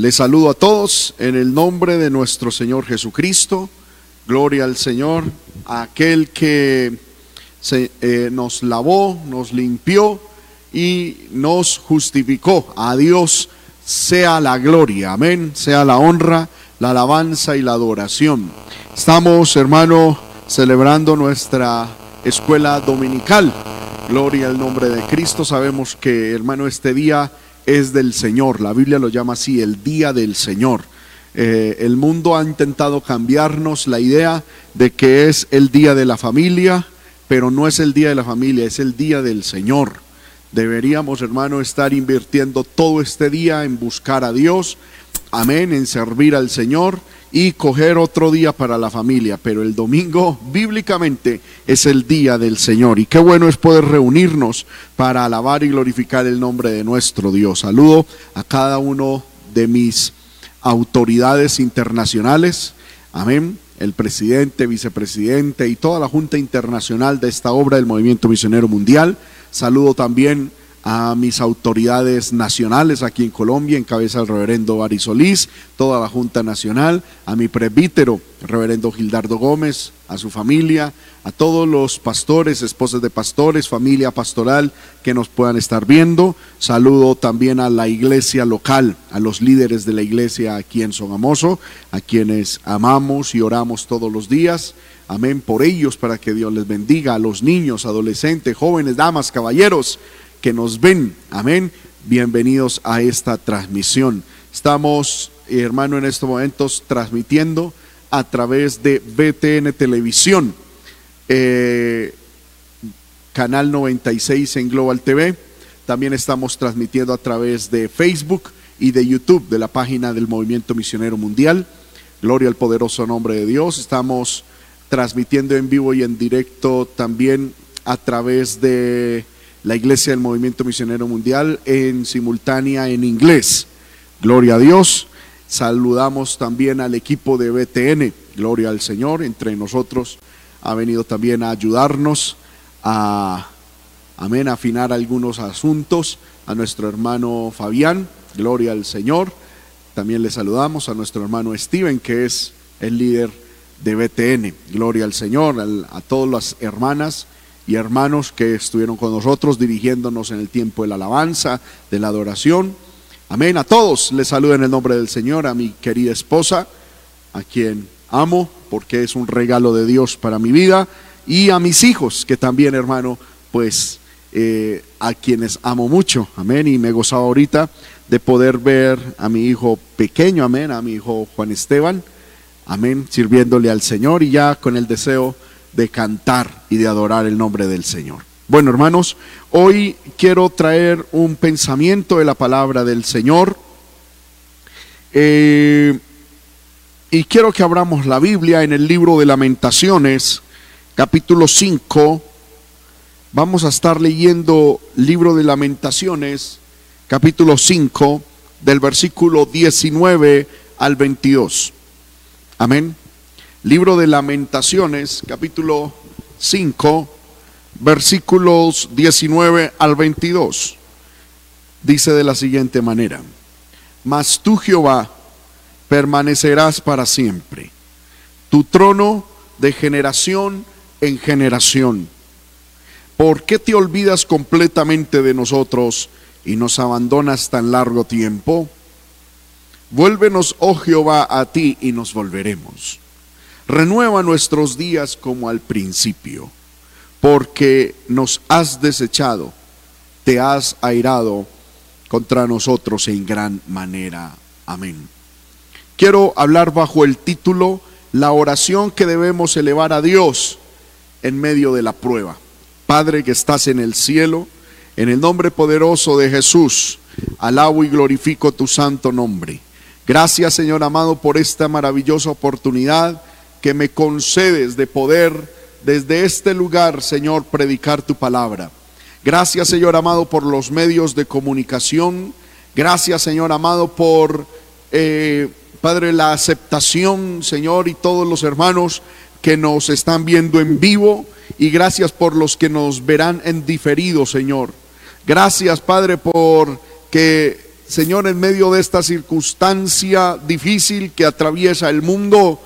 Les saludo a todos en el nombre de nuestro Señor Jesucristo. Gloria al Señor, a aquel que se, eh, nos lavó, nos limpió y nos justificó. A Dios sea la gloria, amén, sea la honra, la alabanza y la adoración. Estamos, hermano, celebrando nuestra escuela dominical. Gloria al nombre de Cristo. Sabemos que, hermano, este día es del Señor. La Biblia lo llama así, el día del Señor. Eh, el mundo ha intentado cambiarnos la idea de que es el día de la familia, pero no es el día de la familia, es el día del Señor. Deberíamos, hermano, estar invirtiendo todo este día en buscar a Dios, amén, en servir al Señor y coger otro día para la familia. Pero el domingo, bíblicamente, es el día del Señor. Y qué bueno es poder reunirnos para alabar y glorificar el nombre de nuestro Dios. Saludo a cada uno de mis autoridades internacionales. Amén. El presidente, vicepresidente y toda la Junta Internacional de esta obra del Movimiento Misionero Mundial. Saludo también a mis autoridades nacionales aquí en Colombia, en cabeza del reverendo Bari Solís, toda la Junta Nacional, a mi presbítero, reverendo Gildardo Gómez, a su familia, a todos los pastores, esposas de pastores, familia pastoral que nos puedan estar viendo. Saludo también a la iglesia local, a los líderes de la iglesia aquí en Sogamoso, a quienes amamos y oramos todos los días. Amén por ellos, para que Dios les bendiga, a los niños, adolescentes, jóvenes, damas, caballeros que nos ven. Amén. Bienvenidos a esta transmisión. Estamos, hermano, en estos momentos transmitiendo a través de BTN Televisión, eh, canal 96 en Global TV. También estamos transmitiendo a través de Facebook y de YouTube de la página del Movimiento Misionero Mundial. Gloria al poderoso nombre de Dios. Estamos transmitiendo en vivo y en directo también a través de la Iglesia del Movimiento Misionero Mundial en simultánea en inglés. Gloria a Dios. Saludamos también al equipo de BTN. Gloria al Señor. Entre nosotros ha venido también a ayudarnos a, amén, afinar algunos asuntos. A nuestro hermano Fabián. Gloria al Señor. También le saludamos a nuestro hermano Steven, que es el líder de BTN. Gloria al Señor. a todas las hermanas y hermanos que estuvieron con nosotros dirigiéndonos en el tiempo de la alabanza, de la adoración. Amén. A todos les saludo en el nombre del Señor, a mi querida esposa, a quien amo porque es un regalo de Dios para mi vida, y a mis hijos, que también, hermano, pues eh, a quienes amo mucho. Amén. Y me gozaba ahorita de poder ver a mi hijo pequeño, amén, a mi hijo Juan Esteban, amén, sirviéndole al Señor y ya con el deseo de cantar y de adorar el nombre del Señor. Bueno, hermanos, hoy quiero traer un pensamiento de la palabra del Señor. Eh, y quiero que abramos la Biblia en el libro de lamentaciones, capítulo 5. Vamos a estar leyendo libro de lamentaciones, capítulo 5, del versículo 19 al 22. Amén. Libro de Lamentaciones, capítulo 5, versículos 19 al 22. Dice de la siguiente manera, mas tú Jehová permanecerás para siempre, tu trono de generación en generación. ¿Por qué te olvidas completamente de nosotros y nos abandonas tan largo tiempo? Vuélvenos, oh Jehová, a ti y nos volveremos Renueva nuestros días como al principio, porque nos has desechado, te has airado contra nosotros en gran manera. Amén. Quiero hablar bajo el título La oración que debemos elevar a Dios en medio de la prueba. Padre que estás en el cielo, en el nombre poderoso de Jesús, alabo y glorifico tu santo nombre. Gracias Señor amado por esta maravillosa oportunidad que me concedes de poder desde este lugar, Señor, predicar tu palabra. Gracias, Señor amado, por los medios de comunicación. Gracias, Señor amado, por, eh, Padre, la aceptación, Señor, y todos los hermanos que nos están viendo en vivo. Y gracias por los que nos verán en diferido, Señor. Gracias, Padre, por que Señor, en medio de esta circunstancia difícil que atraviesa el mundo,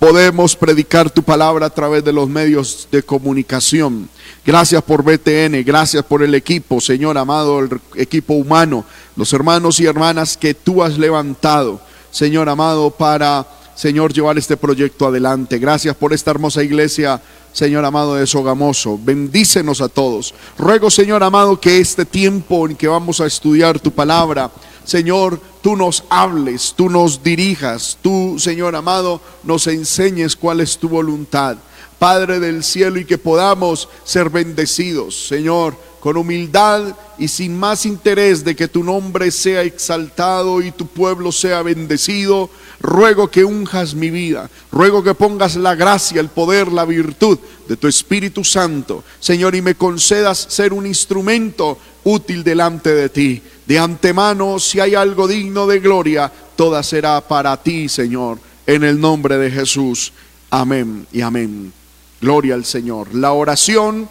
podemos predicar tu palabra a través de los medios de comunicación. Gracias por BTN, gracias por el equipo, Señor amado, el equipo humano, los hermanos y hermanas que tú has levantado, Señor amado, para, Señor, llevar este proyecto adelante. Gracias por esta hermosa iglesia, Señor amado de Sogamoso. Bendícenos a todos. Ruego, Señor amado, que este tiempo en que vamos a estudiar tu palabra, Señor, tú nos hables, tú nos dirijas, tú, Señor amado, nos enseñes cuál es tu voluntad. Padre del cielo, y que podamos ser bendecidos, Señor, con humildad y sin más interés de que tu nombre sea exaltado y tu pueblo sea bendecido. Ruego que unjas mi vida, ruego que pongas la gracia, el poder, la virtud de tu Espíritu Santo, Señor, y me concedas ser un instrumento útil delante de ti. De antemano, si hay algo digno de gloria, toda será para ti, Señor, en el nombre de Jesús. Amén y amén. Gloria al Señor. La oración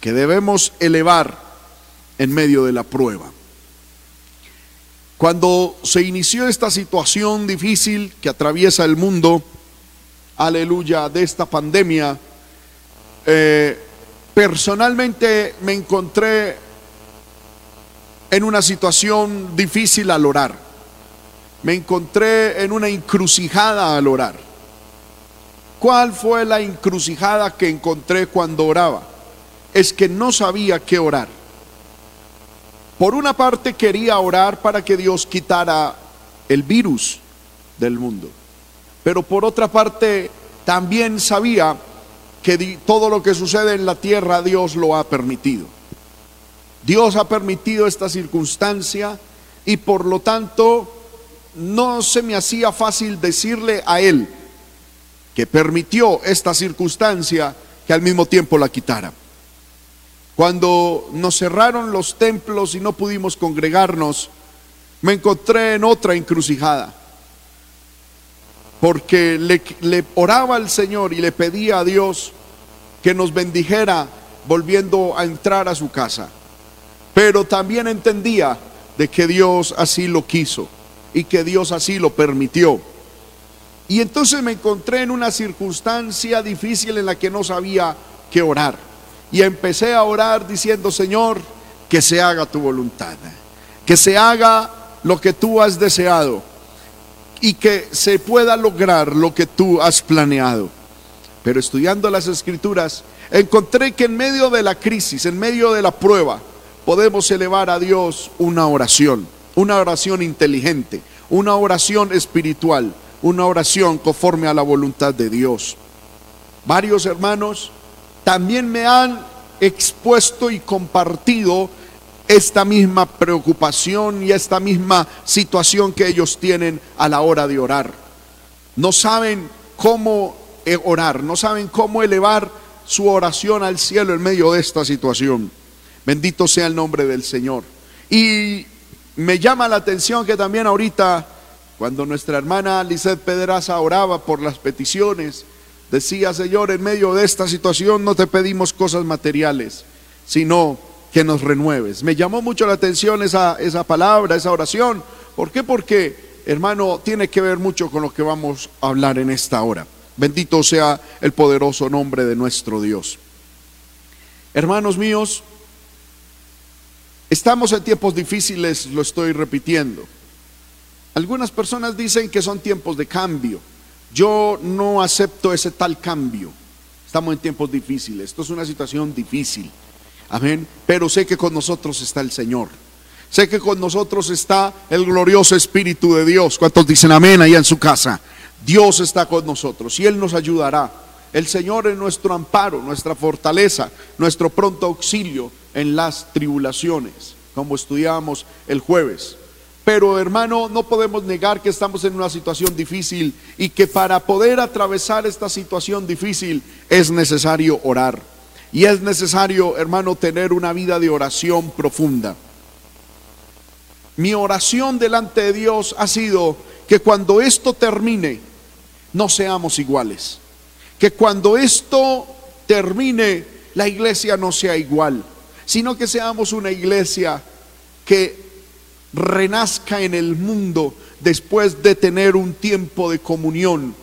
que debemos elevar en medio de la prueba. Cuando se inició esta situación difícil que atraviesa el mundo, aleluya, de esta pandemia, eh, personalmente me encontré en una situación difícil al orar. Me encontré en una encrucijada al orar. ¿Cuál fue la encrucijada que encontré cuando oraba? Es que no sabía qué orar. Por una parte quería orar para que Dios quitara el virus del mundo, pero por otra parte también sabía que todo lo que sucede en la tierra Dios lo ha permitido. Dios ha permitido esta circunstancia y por lo tanto no se me hacía fácil decirle a Él, que permitió esta circunstancia que al mismo tiempo la quitara. Cuando nos cerraron los templos y no pudimos congregarnos, me encontré en otra encrucijada, porque le, oraba al Señor y le pedía a Dios que nos bendijera volviendo a entrar a su casa, pero también entendía de que Dios así lo quiso y que Dios así lo permitió. Y entonces me encontré en una circunstancia difícil en la que no sabía qué orar. Y empecé a orar diciendo, Señor, que se haga tu voluntad, que se haga lo que tú has deseado y que se pueda lograr lo que tú has planeado. Pero estudiando las escrituras, encontré que en medio de la crisis, en medio de la prueba, podemos elevar a Dios una oración, una oración inteligente, una oración espiritual una oración conforme a la voluntad de Dios. Varios hermanos también me han expuesto y compartido esta misma preocupación y esta misma situación que ellos tienen a la hora de orar. No saben cómo eh, orar, no saben cómo elevar su oración al cielo en medio de esta situación. Bendito sea el nombre del Señor. Y me llama la atención que también ahorita cuando nuestra hermana Lizeth Pedraza oraba por las peticiones, decía, Señor, en medio de esta situación no te pedimos cosas materiales, sino que nos renueves. Me llamó mucho la atención esa, esa palabra, esa oración. ¿Por qué? Porque, hermano, tiene que ver mucho con lo que vamos a hablar en esta hora. Bendito sea el poderoso nombre de nuestro Dios. Hermanos míos, estamos en tiempos difíciles, lo estoy repitiendo. Algunas personas dicen que son tiempos de cambio. Yo no acepto ese tal cambio. Estamos en tiempos difíciles. Esto es una situación difícil. Amén. Pero sé que con nosotros está el Señor. Sé que con nosotros está el glorioso Espíritu de Dios. ¿Cuántos dicen amén allá en su casa? Dios está con nosotros y Él nos ayudará. El Señor es nuestro amparo, nuestra fortaleza, nuestro pronto auxilio en las tribulaciones, como estudiábamos el jueves. Pero hermano, no podemos negar que estamos en una situación difícil y que para poder atravesar esta situación difícil es necesario orar. Y es necesario, hermano, tener una vida de oración profunda. Mi oración delante de Dios ha sido que cuando esto termine, no seamos iguales. Que cuando esto termine, la iglesia no sea igual, sino que seamos una iglesia que renazca en el mundo después de tener un tiempo de comunión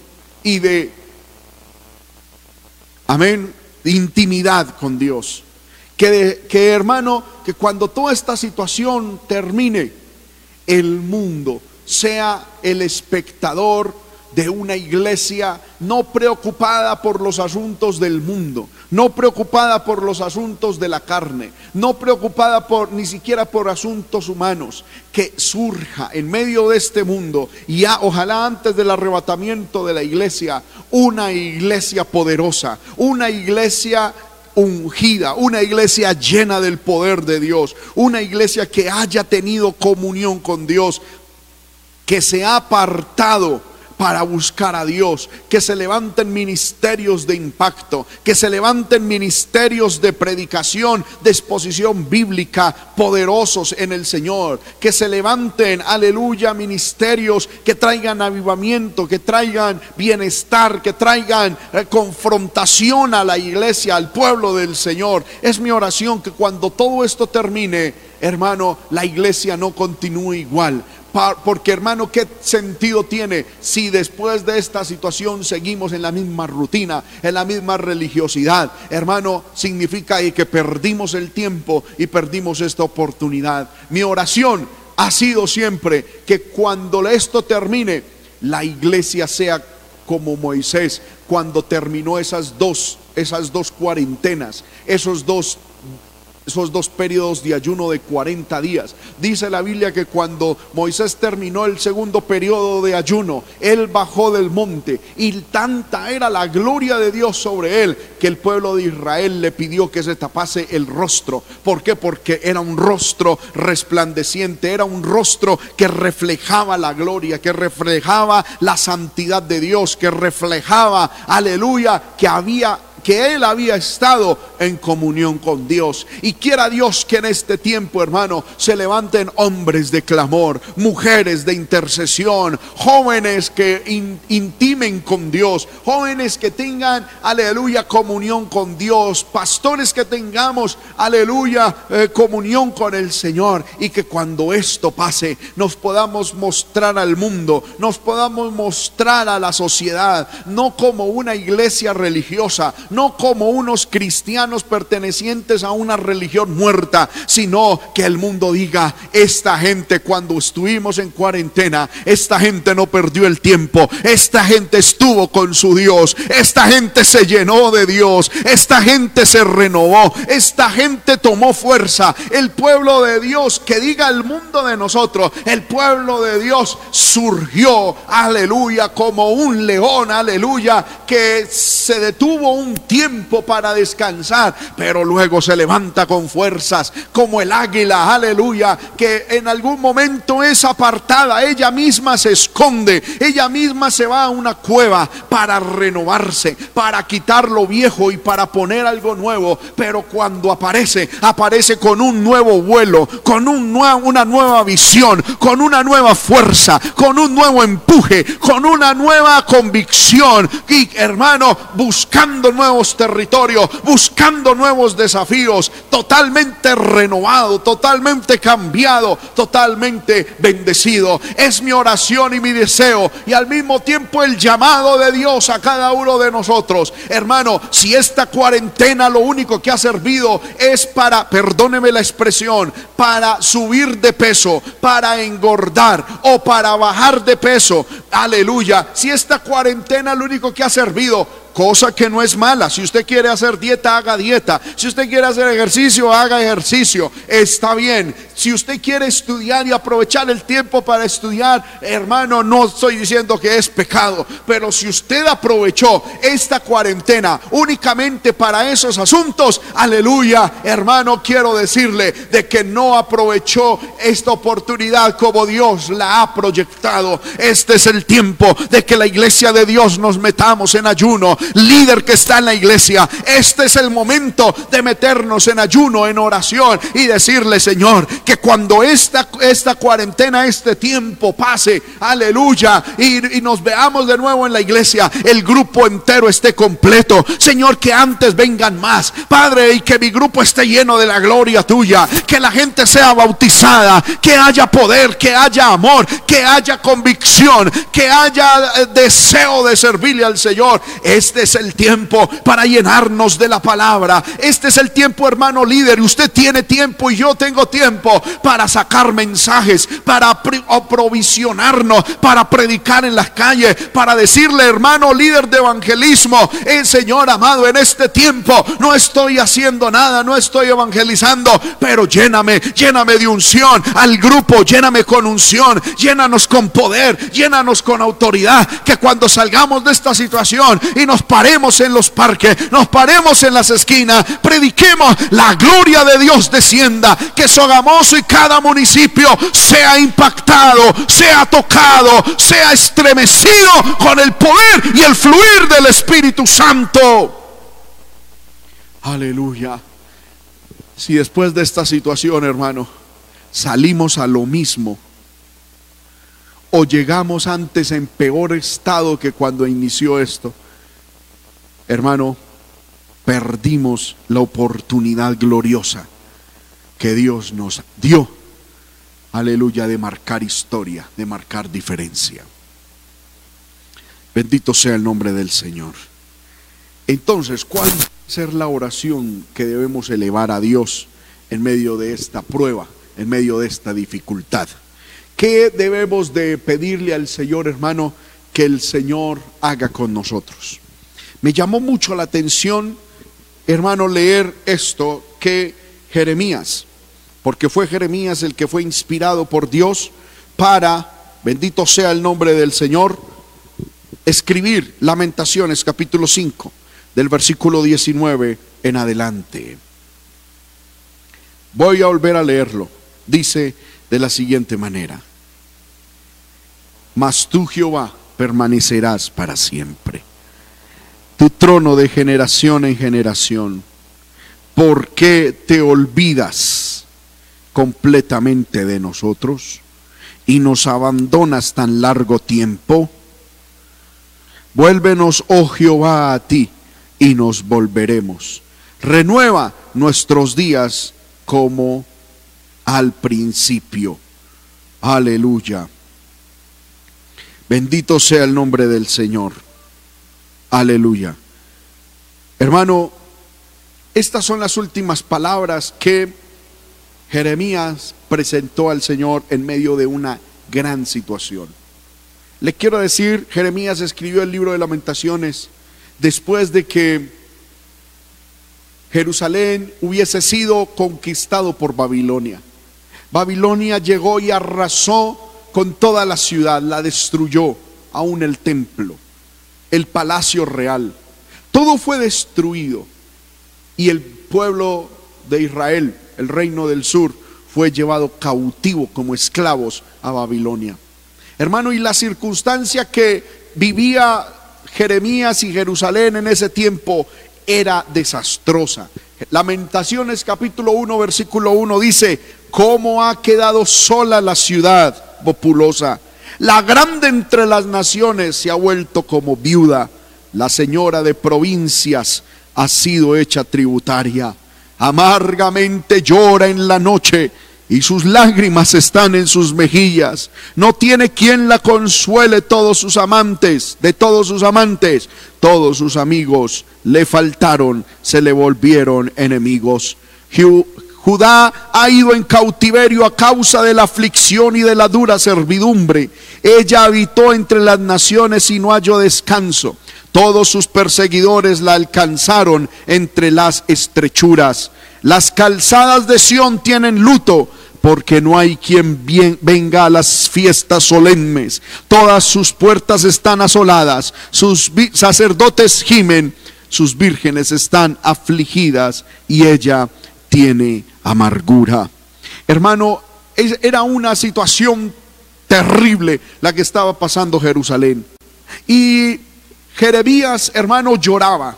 y de, amén, de intimidad con Dios. Que, que hermano, que cuando toda esta situación termine, el mundo sea el espectador de una iglesia no preocupada por los asuntos del mundo, no preocupada por los asuntos de la carne, no preocupada por ni siquiera por asuntos humanos, que surja en medio de este mundo y ya ojalá antes del arrebatamiento de la iglesia, una iglesia poderosa, una iglesia ungida, una iglesia llena del poder de Dios, una iglesia que haya tenido comunión con Dios, que se ha apartado para buscar a Dios, que se levanten ministerios de impacto, que se levanten ministerios de predicación, de exposición bíblica poderosos en el Señor, que se levanten, aleluya, ministerios que traigan avivamiento, que traigan bienestar, que traigan eh, confrontación a la iglesia, al pueblo del Señor. Es mi oración que cuando todo esto termine, hermano, la iglesia no continúe igual porque hermano, ¿qué sentido tiene si después de esta situación seguimos en la misma rutina, en la misma religiosidad? Hermano, significa que perdimos el tiempo y perdimos esta oportunidad. Mi oración ha sido siempre que cuando esto termine, la iglesia sea como Moisés cuando terminó esas dos, esas dos cuarentenas, esos dos esos dos periodos de ayuno de 40 días. Dice la Biblia que cuando Moisés terminó el segundo periodo de ayuno, él bajó del monte y tanta era la gloria de Dios sobre él que el pueblo de Israel le pidió que se tapase el rostro. ¿Por qué? Porque era un rostro resplandeciente, era un rostro que reflejaba la gloria, que reflejaba la santidad de Dios, que reflejaba, aleluya, que había que él había estado en comunión con Dios. Y quiera Dios que en este tiempo, hermano, se levanten hombres de clamor, mujeres de intercesión, jóvenes que intimen con Dios, jóvenes que tengan, aleluya, comunión con Dios, pastores que tengamos, aleluya, eh, comunión con el Señor. Y que cuando esto pase, nos podamos mostrar al mundo, nos podamos mostrar a la sociedad, no como una iglesia religiosa, no como unos cristianos pertenecientes a una religión muerta, sino que el mundo diga, esta gente cuando estuvimos en cuarentena, esta gente no perdió el tiempo, esta gente estuvo con su Dios, esta gente se llenó de Dios, esta gente se renovó, esta gente tomó fuerza, el pueblo de Dios, que diga el mundo de nosotros, el pueblo de Dios surgió, aleluya, como un león, aleluya, que se detuvo un tiempo para descansar, pero luego se levanta con fuerzas como el águila, aleluya, que en algún momento es apartada, ella misma se esconde, ella misma se va a una cueva para renovarse, para quitar lo viejo y para poner algo nuevo, pero cuando aparece, aparece con un nuevo vuelo, con un una nueva visión, con una nueva fuerza, con un nuevo empuje, con una nueva convicción y hermano, buscando nuevos territorios, buscando nuevos desafíos, totalmente renovado, totalmente cambiado, totalmente bendecido. Es mi oración y mi deseo y al mismo tiempo el llamado de Dios a cada uno de nosotros. Hermano, si esta cuarentena lo único que ha servido es para, perdóneme la expresión, para subir de peso, para engordar o para bajar de peso, aleluya, si esta cuarentena lo único que ha servido cosa que no es mala. Si usted quiere hacer dieta, haga dieta. Si usted quiere hacer ejercicio, haga ejercicio. Está bien. Si usted quiere estudiar y aprovechar el tiempo para estudiar, hermano, no estoy diciendo que es pecado, pero si usted aprovechó esta cuarentena únicamente para esos asuntos, aleluya, hermano, quiero decirle de que no aprovechó esta oportunidad como Dios la ha proyectado. Este es el tiempo de que la iglesia de Dios nos metamos en ayuno líder que está en la iglesia, este es el momento de meternos en ayuno, en oración y decirle, Señor, que cuando esta, esta cuarentena, este tiempo pase, aleluya, y, y nos veamos de nuevo en la iglesia, el grupo entero esté completo. Señor, que antes vengan más, Padre, y que mi grupo esté lleno de la gloria tuya, que la gente sea bautizada, que haya poder, que haya amor, que haya convicción, que haya eh, deseo de servirle al Señor. Este es el tiempo para llenarnos de la palabra. Este es el tiempo, hermano líder. Usted tiene tiempo y yo tengo tiempo para sacar mensajes, para aprovisionarnos, para predicar en las calles, para decirle, hermano líder de evangelismo, el Señor amado, en este tiempo no estoy haciendo nada, no estoy evangelizando, pero lléname, lléname de unción al grupo, lléname con unción, llénanos con poder, llénanos con autoridad, que cuando salgamos de esta situación y nos paremos en los parques, nos paremos en las esquinas, prediquemos la gloria de Dios descienda, que Sogamoso y cada municipio sea impactado, sea tocado, sea estremecido con el poder y el fluir del Espíritu Santo. Aleluya. Si después de esta situación, hermano, salimos a lo mismo o llegamos antes en peor estado que cuando inició esto, hermano, perdimos la oportunidad gloriosa que Dios nos dio, aleluya, de marcar historia, de marcar diferencia. Bendito sea el nombre del Señor. Entonces, ¿cuál va a ser la oración que debemos elevar a Dios en medio de esta prueba, en medio de esta dificultad? ¿Qué debemos de pedirle al Señor, hermano, que el Señor haga con nosotros? Me llamó mucho la atención, hermano, leer esto que Jeremías, porque fue Jeremías el que fue inspirado por Dios para, bendito sea el nombre del Señor, escribir Lamentaciones capítulo 5, del versículo 19 en adelante. Voy a volver a leerlo. Dice de la siguiente manera mas tú Jehová permanecerás para siempre. Tu trono de generación en generación. ¿Por qué te olvidas completamente de nosotros y nos abandonas tan largo tiempo? Vuélvenos, oh Jehová, a ti y nos volveremos. Renueva nuestros días como al principio. Aleluya. Bendito sea el nombre del Señor. Aleluya. Hermano, estas son las últimas palabras que Jeremías presentó al Señor en medio de una gran situación. Le quiero decir, Jeremías escribió el libro de lamentaciones después de que Jerusalén hubiese sido conquistado por Babilonia. Babilonia llegó y arrasó con toda la ciudad, la destruyó, aún el templo, el palacio real. Todo fue destruido y el pueblo de Israel, el reino del sur, fue llevado cautivo como esclavos a Babilonia. Hermano, y la circunstancia que vivía Jeremías y Jerusalén en ese tiempo era desastrosa. Lamentaciones capítulo 1 versículo 1 dice, ¿cómo ha quedado sola la ciudad? populosa. La grande entre las naciones se ha vuelto como viuda. La señora de provincias ha sido hecha tributaria. Amargamente llora en la noche y sus lágrimas están en sus mejillas. No tiene quien la consuele todos sus amantes, de todos sus amantes. Todos sus amigos le faltaron, se le volvieron enemigos. Judá ha ido en cautiverio a causa de la aflicción y de la dura servidumbre. Ella habitó entre las naciones y no halló descanso. Todos sus perseguidores la alcanzaron entre las estrechuras. Las calzadas de Sión tienen luto porque no hay quien venga a las fiestas solemnes. Todas sus puertas están asoladas, sus sacerdotes gimen, sus vírgenes están afligidas y ella tiene amargura. Hermano, era una situación terrible la que estaba pasando Jerusalén. Y Jeremías, hermano, lloraba,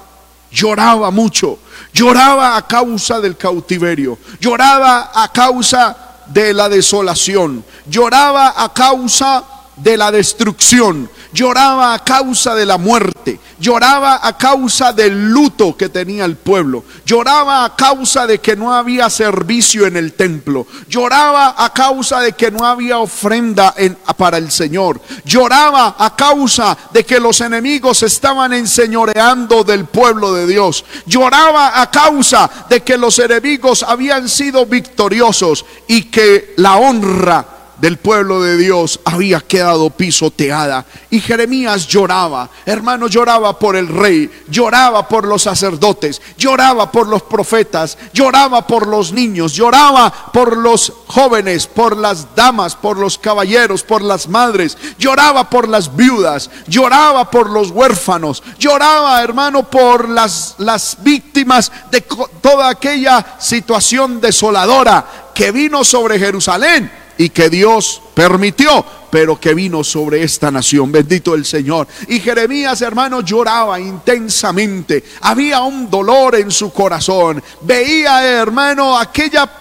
lloraba mucho, lloraba a causa del cautiverio, lloraba a causa de la desolación, lloraba a causa de la destrucción, lloraba a causa de la muerte, lloraba a causa del luto que tenía el pueblo, lloraba a causa de que no había servicio en el templo, lloraba a causa de que no había ofrenda para el Señor, lloraba a causa de que los enemigos estaban enseñoreando del pueblo de Dios, lloraba a causa de que los enemigos habían sido victoriosos y que la honra del pueblo de Dios había quedado pisoteada. Y Jeremías lloraba, hermano, lloraba por el rey, lloraba por los sacerdotes, lloraba por los profetas, lloraba por los niños, lloraba por los jóvenes, por las damas, por los caballeros, por las madres, lloraba por las viudas, lloraba por los huérfanos, lloraba, hermano, por las, las víctimas de toda aquella situación desoladora que vino sobre Jerusalén y que Dios permitió, pero que vino sobre esta nación. Bendito el Señor. Y Jeremías, hermano, lloraba intensamente. Había un dolor en su corazón. Veía, hermano, aquella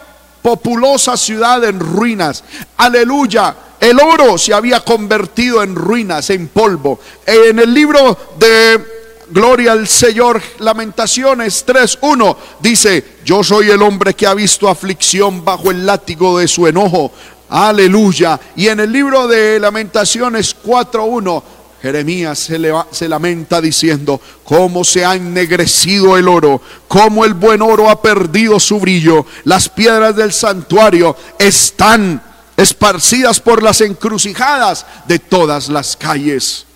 populosa ciudad en ruinas. Aleluya. El oro se había convertido en ruinas, en polvo. En el libro de Gloria al Señor. Lamentaciones 3.1 dice, yo soy el hombre que ha visto aflicción bajo el látigo de su enojo. Aleluya. Y en el libro de Lamentaciones 4.1, Jeremías se, se, lamenta diciendo, cómo se ha ennegrecido el oro, cómo el buen oro ha perdido su brillo, las piedras del santuario están esparcidas por las encrucijadas de todas las calles.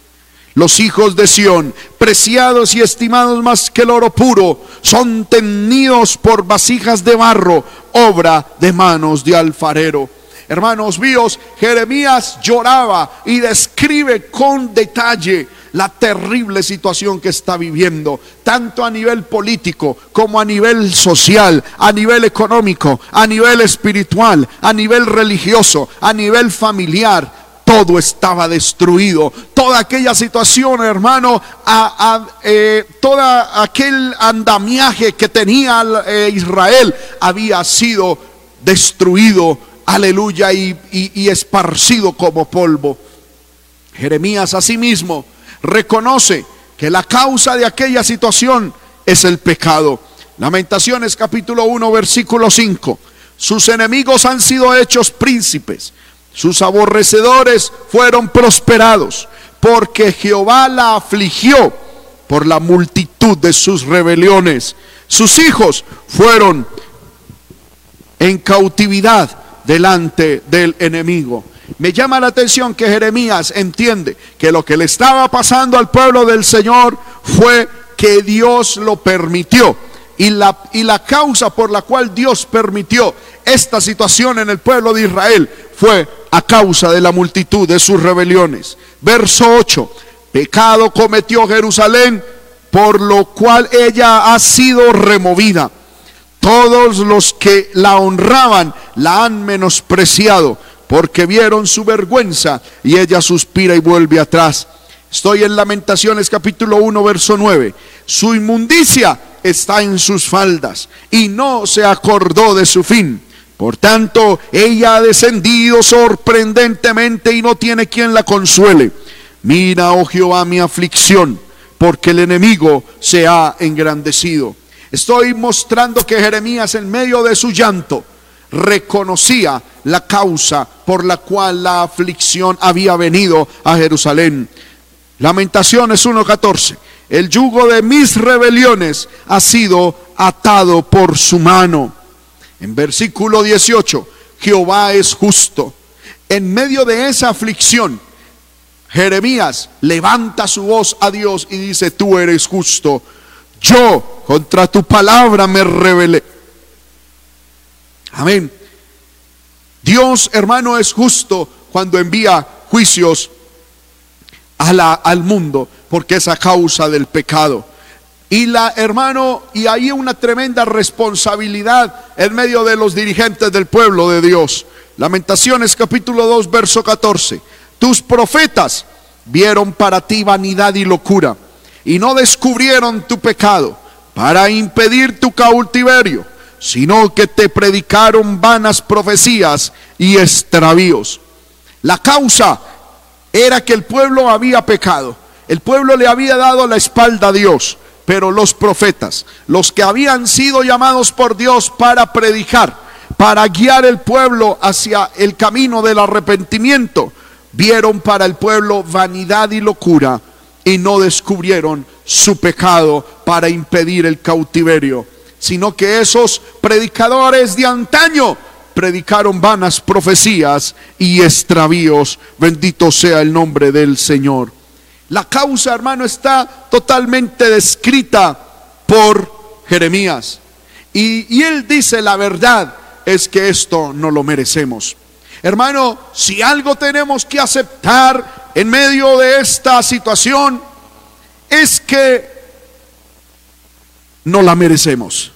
Los hijos de Sión, preciados y estimados más que el oro puro, son tenidos por vasijas de barro, obra de manos de alfarero. Hermanos míos, Jeremías lloraba y describe con detalle la terrible situación que está viviendo, tanto a nivel político como a nivel social, a nivel económico, a nivel espiritual, a nivel religioso, a nivel familiar. Todo estaba destruido. Toda aquella situación, hermano, a, eh, toda aquel andamiaje que tenía eh, Israel había sido destruido aleluya, y, y, esparcido como polvo. Jeremías asimismo reconoce que la causa de aquella situación es el pecado. Lamentaciones capítulo 1 versículo 5. Sus enemigos han sido hechos príncipes, sus aborrecedores fueron prosperados, porque Jehová la afligió por la multitud de sus rebeliones. Sus hijos fueron en cautividad delante del enemigo. Me llama la atención que Jeremías entiende que lo que le estaba pasando al pueblo del Señor fue que Dios lo permitió. Y la, y la causa por la cual Dios permitió esta situación en el pueblo de Israel fue a causa de la multitud de sus rebeliones. Verso 8. Pecado cometió Jerusalén, por lo cual ella ha sido removida todos los que la honraban la han menospreciado porque vieron su vergüenza y ella suspira y vuelve atrás. Estoy en Lamentaciones capítulo 1 verso 9. Su inmundicia está en sus faldas y no se acordó de su fin. Por tanto, ella ha descendido sorprendentemente y no tiene quien la consuele. Mira, oh Jehová, mi aflicción, porque el enemigo se ha engrandecido. Estoy mostrando que Jeremías en medio de su llanto reconocía la causa por la cual la aflicción había venido a Jerusalén. Lamentaciones 1.14. El yugo de mis rebeliones ha sido atado por su mano. En versículo 18, Jehová es justo. En medio de esa aflicción, Jeremías levanta su voz a Dios y dice, tú eres justo yo contra tu palabra me rebelé. Amén. Dios, hermano, es justo cuando envía juicios al mundo, porque es a causa del pecado. Y la, hermano, y hay una tremenda responsabilidad en medio de los dirigentes del pueblo de Dios. Lamentaciones capítulo 2, verso 14. Tus profetas vieron para ti vanidad y locura y no descubrieron tu pecado para impedir tu cautiverio, sino que te predicaron vanas profecías y extravíos. La causa era que el pueblo había pecado, el pueblo le había dado la espalda a Dios, pero los profetas, los que habían sido llamados por Dios para predicar, para guiar el pueblo hacia el camino del arrepentimiento, vieron para el pueblo vanidad y locura y no descubrieron su pecado para impedir el cautiverio, sino que esos predicadores de antaño predicaron vanas profecías y extravíos. Bendito sea el nombre del Señor. La causa, hermano, está totalmente descrita por Jeremías. Y, y él dice la verdad es que esto no lo merecemos. Hermano, si algo tenemos que aceptar en medio de esta situación, es que no la merecemos.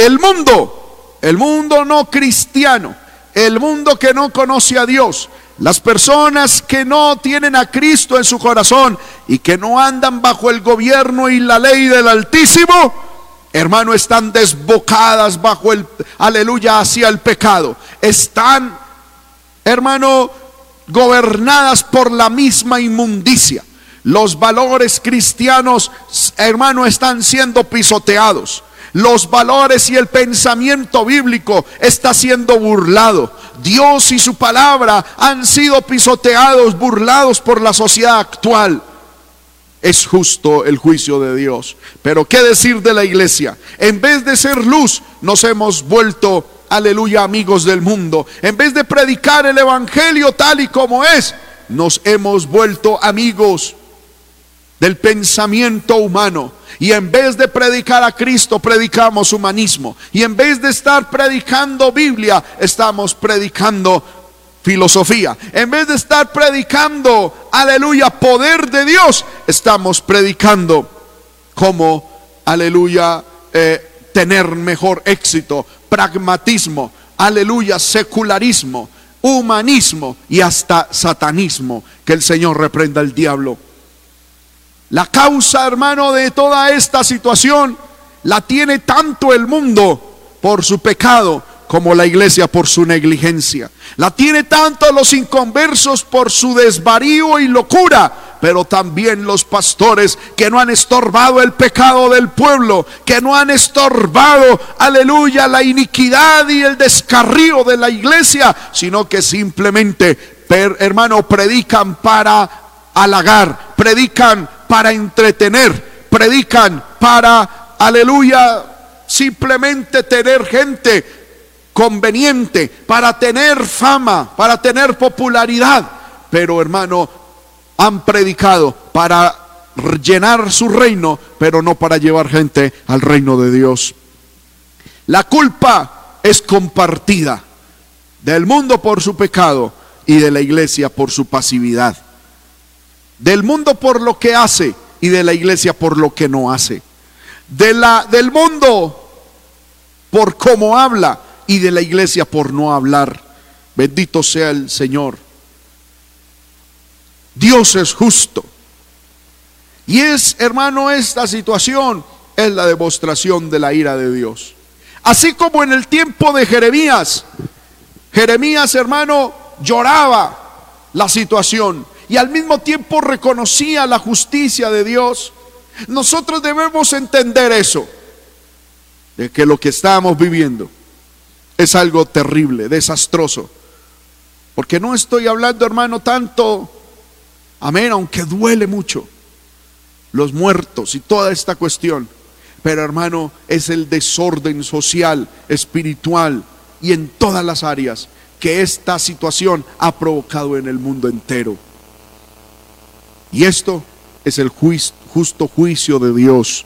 El mundo, el mundo no cristiano, el mundo que no conoce a Dios, las personas que no tienen a Cristo en su corazón y que no andan bajo el gobierno y la ley del Altísimo, hermano, están desbocadas bajo el, aleluya, hacia el pecado. Están, hermano, gobernadas por la misma inmundicia. Los valores cristianos, hermano, están siendo pisoteados. Los valores y el pensamiento bíblico está siendo burlado. Dios y su palabra han sido pisoteados, burlados por la sociedad actual es justo el juicio de Dios. Pero ¿qué decir de la iglesia? En vez de ser luz, nos hemos vuelto, aleluya, amigos del mundo. En vez de predicar el Evangelio tal y como es, nos hemos vuelto amigos del pensamiento humano. Y en vez de predicar a Cristo, predicamos humanismo. Y en vez de estar predicando Biblia, estamos predicando filosofía. En vez de estar predicando, aleluya, poder de Dios, estamos predicando como, aleluya, eh, tener mejor éxito, pragmatismo, aleluya, secularismo, humanismo y hasta satanismo. Que el Señor reprenda al diablo. La causa, hermano, de toda esta situación la tiene tanto el mundo por su pecado como la iglesia por su negligencia. La tiene tanto los inconversos por su desvarío y locura, pero también los pastores que no han estorbado el pecado del pueblo, que no han estorbado, aleluya, la iniquidad y el descarrío de la iglesia, sino que simplemente, hermano, predican para halagar, predican para entretener, predican para, aleluya, simplemente tener gente conveniente para tener fama, para tener popularidad. Pero hermano, han predicado para llenar su reino, pero no para llevar gente al reino de Dios. La culpa es compartida del mundo por su pecado y de la iglesia por su pasividad. Del mundo por lo que hace y de la iglesia por lo que no hace. De la, del mundo por cómo habla y de la iglesia por no hablar. Bendito sea el Señor. Dios es justo. Y es, hermano, esta situación es la demostración de la ira de Dios. Así como en el tiempo de Jeremías, Jeremías, hermano, lloraba la situación y al mismo tiempo reconocía la justicia de Dios. Nosotros debemos entender eso, de que lo que estamos viviendo es algo terrible, desastroso. Porque no estoy hablando, hermano, tanto, amén, aunque duele mucho, los muertos y toda esta cuestión. Pero, hermano, es el desorden social, espiritual y en todas las áreas que esta situación ha provocado en el mundo entero. Y esto es el justo juicio de Dios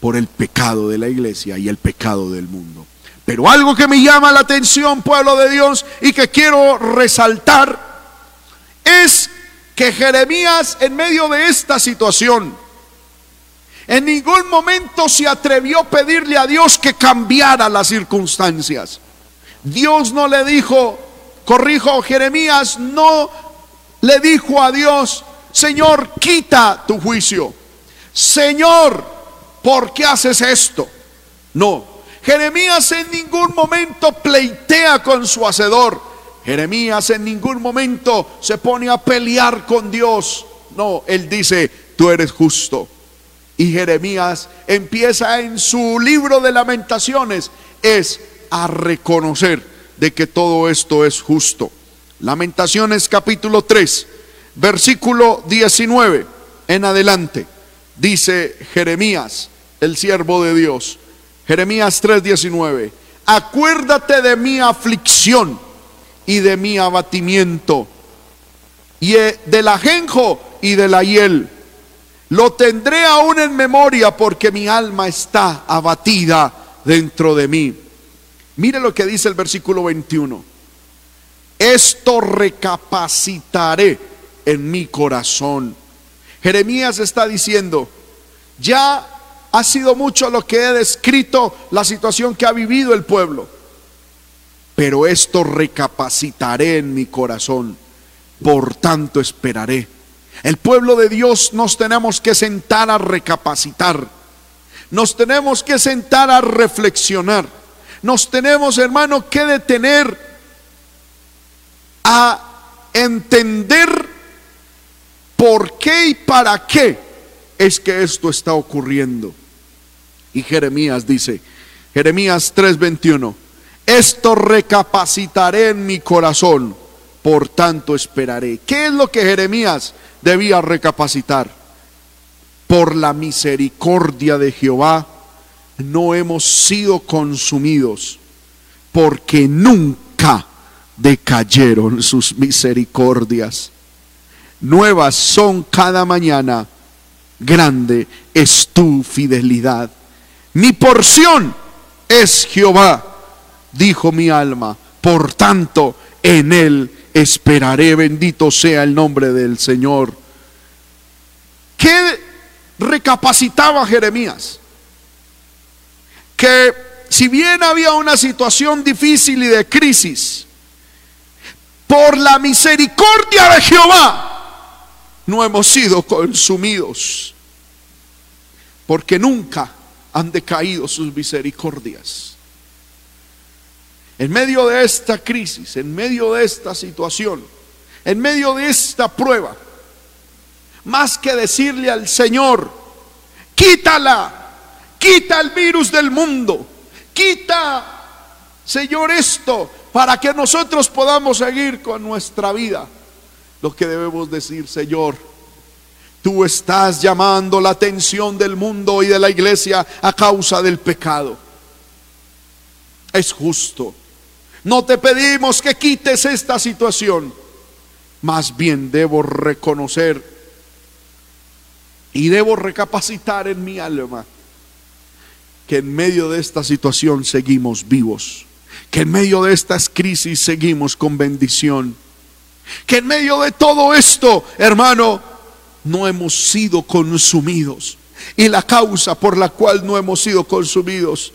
por el pecado de la iglesia y el pecado del mundo. Pero algo que me llama la atención, pueblo de Dios, y que quiero resaltar, es que Jeremías en medio de esta situación, en ningún momento se atrevió a pedirle a Dios que cambiara las circunstancias. Dios no le dijo, corrijo, Jeremías no le dijo a Dios, Señor, quita tu juicio. Señor, ¿por qué haces esto? No. Jeremías en ningún momento pleitea con su hacedor. Jeremías en ningún momento se pone a pelear con Dios. No, él dice, tú eres justo. Y Jeremías empieza en su libro de lamentaciones es a reconocer de que todo esto es justo. Lamentaciones capítulo 3, versículo 19 en adelante. Dice Jeremías, el siervo de Dios. Jeremías 3:19. Acuérdate de mi aflicción y de mi abatimiento y del ajenjo y de la hiel. Lo tendré aún en memoria porque mi alma está abatida dentro de mí. Mire lo que dice el versículo 21. Esto recapacitaré en mi corazón. Jeremías está diciendo, ya ha sido mucho lo que he descrito, la situación que ha vivido el pueblo, pero esto recapacitaré en mi corazón, por tanto esperaré. El pueblo de Dios nos tenemos que sentar a recapacitar, nos tenemos que sentar a reflexionar, nos tenemos, hermano, que detener a entender por qué y para qué es que esto está ocurriendo. Y Jeremías dice, Jeremías 3:21, esto recapacitaré en mi corazón, por tanto esperaré. ¿Qué es lo que Jeremías debía recapacitar? Por la misericordia de Jehová no hemos sido consumidos, porque nunca decayeron sus misericordias. Nuevas son cada mañana, grande es tu fidelidad. Mi porción es Jehová, dijo mi alma, por tanto en él esperaré, bendito sea el nombre del Señor. ¿Qué recapacitaba Jeremías? Que si bien había una situación difícil y de crisis, por la misericordia de Jehová no hemos sido consumidos, porque nunca han decaído sus misericordias. En medio de esta crisis, en medio de esta situación, en medio de esta prueba, más que decirle al Señor, quítala, quita el virus del mundo, quita, Señor, esto, para que nosotros podamos seguir con nuestra vida. Lo que debemos decir, Señor, Tú estás llamando la atención del mundo y de la iglesia a causa del pecado. Es justo. No te pedimos que quites esta situación. Más bien debo reconocer y debo recapacitar en mi alma que en medio de esta situación seguimos vivos. Que en medio de estas crisis seguimos con bendición. Que en medio de todo esto, hermano, no hemos sido consumidos. Y la causa por la cual no hemos sido consumidos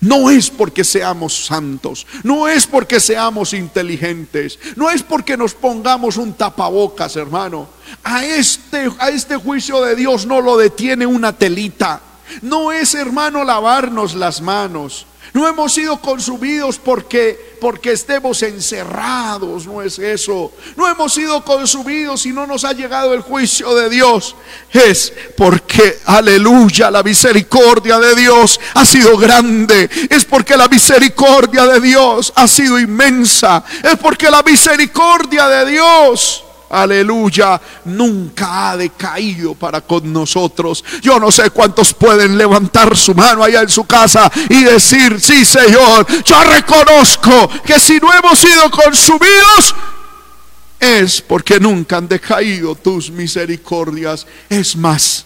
no es porque seamos santos, no es porque seamos inteligentes, no es porque nos pongamos un tapabocas, hermano. A este, a este juicio de Dios no lo detiene una telita. No es, hermano, lavarnos las manos. No hemos sido consumidos porque porque estemos encerrados, no es eso. No hemos sido consumidos y no nos ha llegado el juicio de Dios. Es porque, aleluya, la misericordia de Dios ha sido grande. Es porque la misericordia de Dios ha sido inmensa. Es porque la misericordia de Dios aleluya, nunca ha decaído para con nosotros. Yo no sé cuántos pueden levantar su mano allá en su casa y decir, sí Señor, yo reconozco que si no hemos sido consumidos, es porque nunca han decaído tus misericordias. Es más,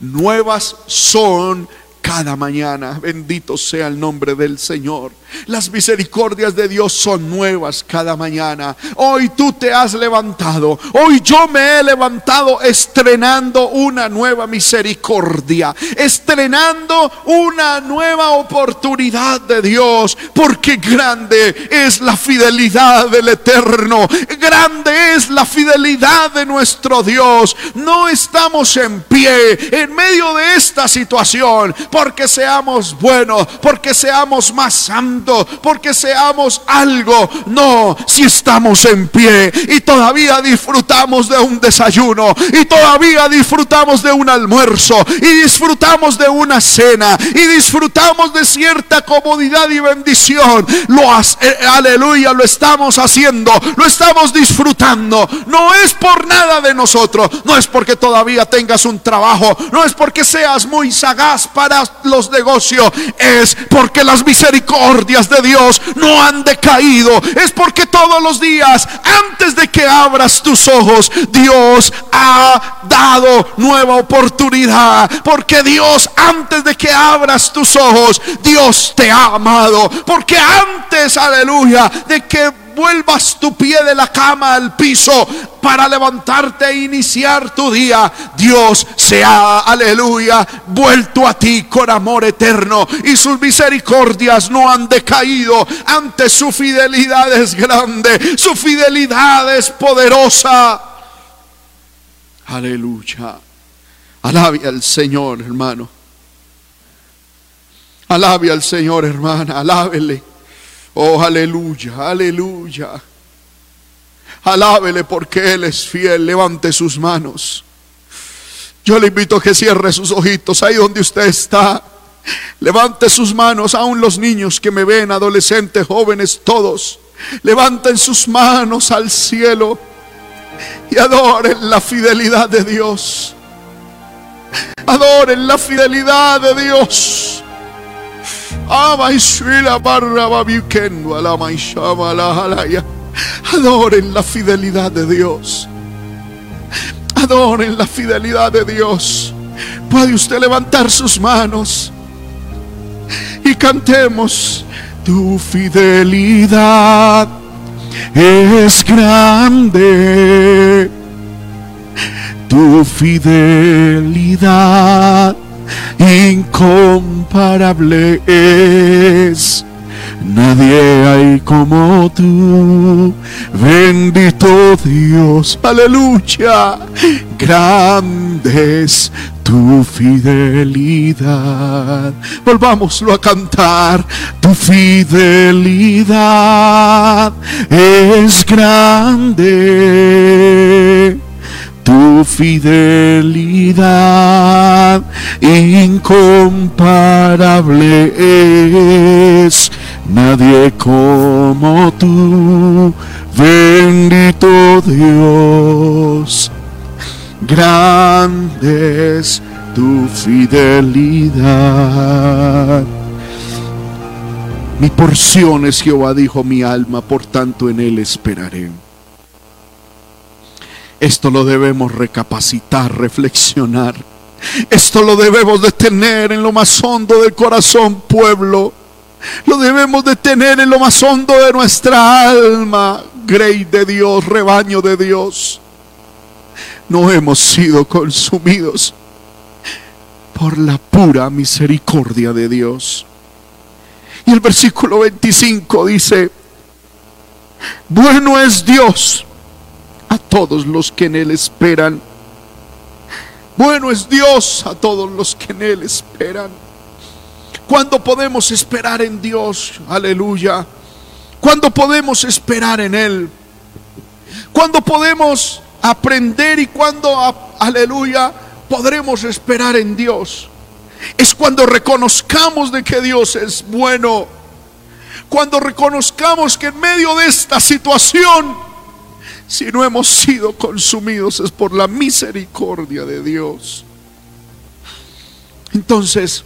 nuevas son cada mañana. Bendito sea el nombre del Señor. Las misericordias de Dios son nuevas cada mañana. Hoy tú te has levantado. Hoy yo me he levantado estrenando una nueva misericordia. Estrenando una nueva oportunidad de Dios. Porque grande es la fidelidad del Eterno. Grande es la fidelidad de nuestro Dios. No estamos en pie en medio de esta situación porque seamos buenos, porque seamos más santos, porque seamos algo. No, si estamos en pie y todavía disfrutamos de un desayuno y todavía disfrutamos de un almuerzo y disfrutamos de una cena y disfrutamos de cierta comodidad y bendición. Lo eh, aleluya, lo estamos haciendo, lo estamos disfrutando. No es por nada de nosotros, no es porque todavía tengas un trabajo, no es porque seas muy sagaz para los negocios, es porque las misericordias de Dios no han decaído, es porque todos los días, antes de que abras tus ojos, Dios ha dado nueva oportunidad, porque Dios, antes de que abras tus ojos, Dios te ha amado, porque antes, aleluya, de que vuelvas tu pie de la cama al piso para levantarte e iniciar tu día, Dios se ha, aleluya, vuelto a ti con amor eterno y sus misericordias no han decaído. Ante su fidelidad es grande, su fidelidad es poderosa. Aleluya. Alabe al Señor, hermano. Alabe al Señor, hermana. Alábele. Oh, aleluya, aleluya. Alábele porque Él es fiel. Levante sus manos. Yo le invito a que cierre sus ojitos ahí donde usted está. Levante sus manos, aún los niños que me ven, adolescentes, jóvenes, todos. Levanten sus manos al cielo y adoren la fidelidad de Dios. Adoren la fidelidad de Dios. Adoren la fidelidad de Dios. Adoren la fidelidad de Dios. Puede usted levantar sus manos y cantemos. Tu fidelidad es grande. Tu fidelidad incomparable es. Nadie hay como tú, bendito Dios, aleluya. Grande es tu fidelidad. Volvámoslo a cantar. Tu fidelidad es grande tu fidelidad incomparable es. Nadie como tú, bendito Dios. Grande es tu fidelidad. Mi porción es Jehová, dijo mi alma, por tanto en él esperaré. Esto lo debemos recapacitar, reflexionar. Esto lo debemos de tener en lo más hondo del corazón, pueblo. Lo debemos de tener en lo más hondo de nuestra alma. Grey de Dios, rebaño de Dios. No hemos sido consumidos por la pura misericordia de Dios. Y el versículo 25 dice, bueno es Dios a todos los que en Él esperan. Bueno es Dios a todos los que en Él esperan. Cuando podemos esperar en Dios, aleluya. Cuando podemos esperar en Él. Cuando podemos aprender y cuando, aleluya, podremos esperar en Dios. Es cuando reconozcamos de que Dios es bueno. Cuando reconozcamos que en medio de esta situación si no hemos sido consumidos es por la misericordia de Dios. Entonces,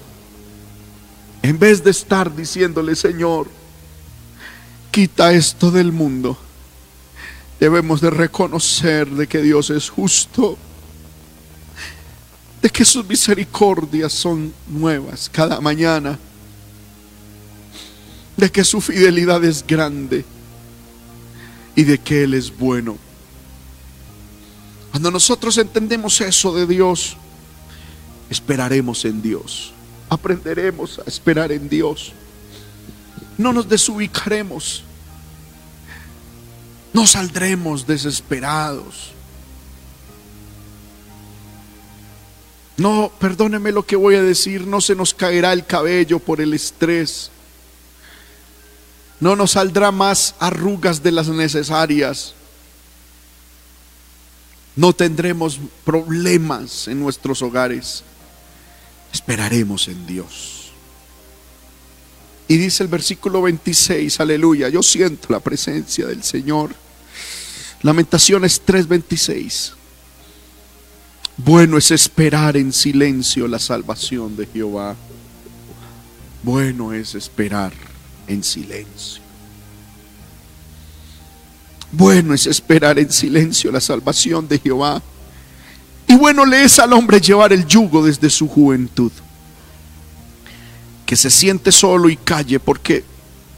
en vez de estar diciéndole, Señor, quita esto del mundo, debemos de reconocer de que Dios es justo. de que sus misericordias son nuevas cada mañana, de que su fidelidad es grande y de que Él es bueno. Cuando nosotros entendemos eso de Dios, esperaremos en Dios, aprenderemos a esperar en Dios, no nos desubicaremos, no saldremos desesperados. No, perdóneme lo que voy a decir, no se nos caerá el cabello por el estrés. No nos saldrá más arrugas de las necesarias. No tendremos problemas en nuestros hogares. Esperaremos en Dios. Y dice el versículo 26, aleluya, yo siento la presencia del Señor. Lamentaciones 3:26. Bueno es esperar en silencio la salvación de Jehová. Bueno es esperar en silencio. Bueno es esperar en silencio la salvación de Jehová. Y bueno le es al hombre llevar el yugo desde su juventud. Que se siente solo y calle porque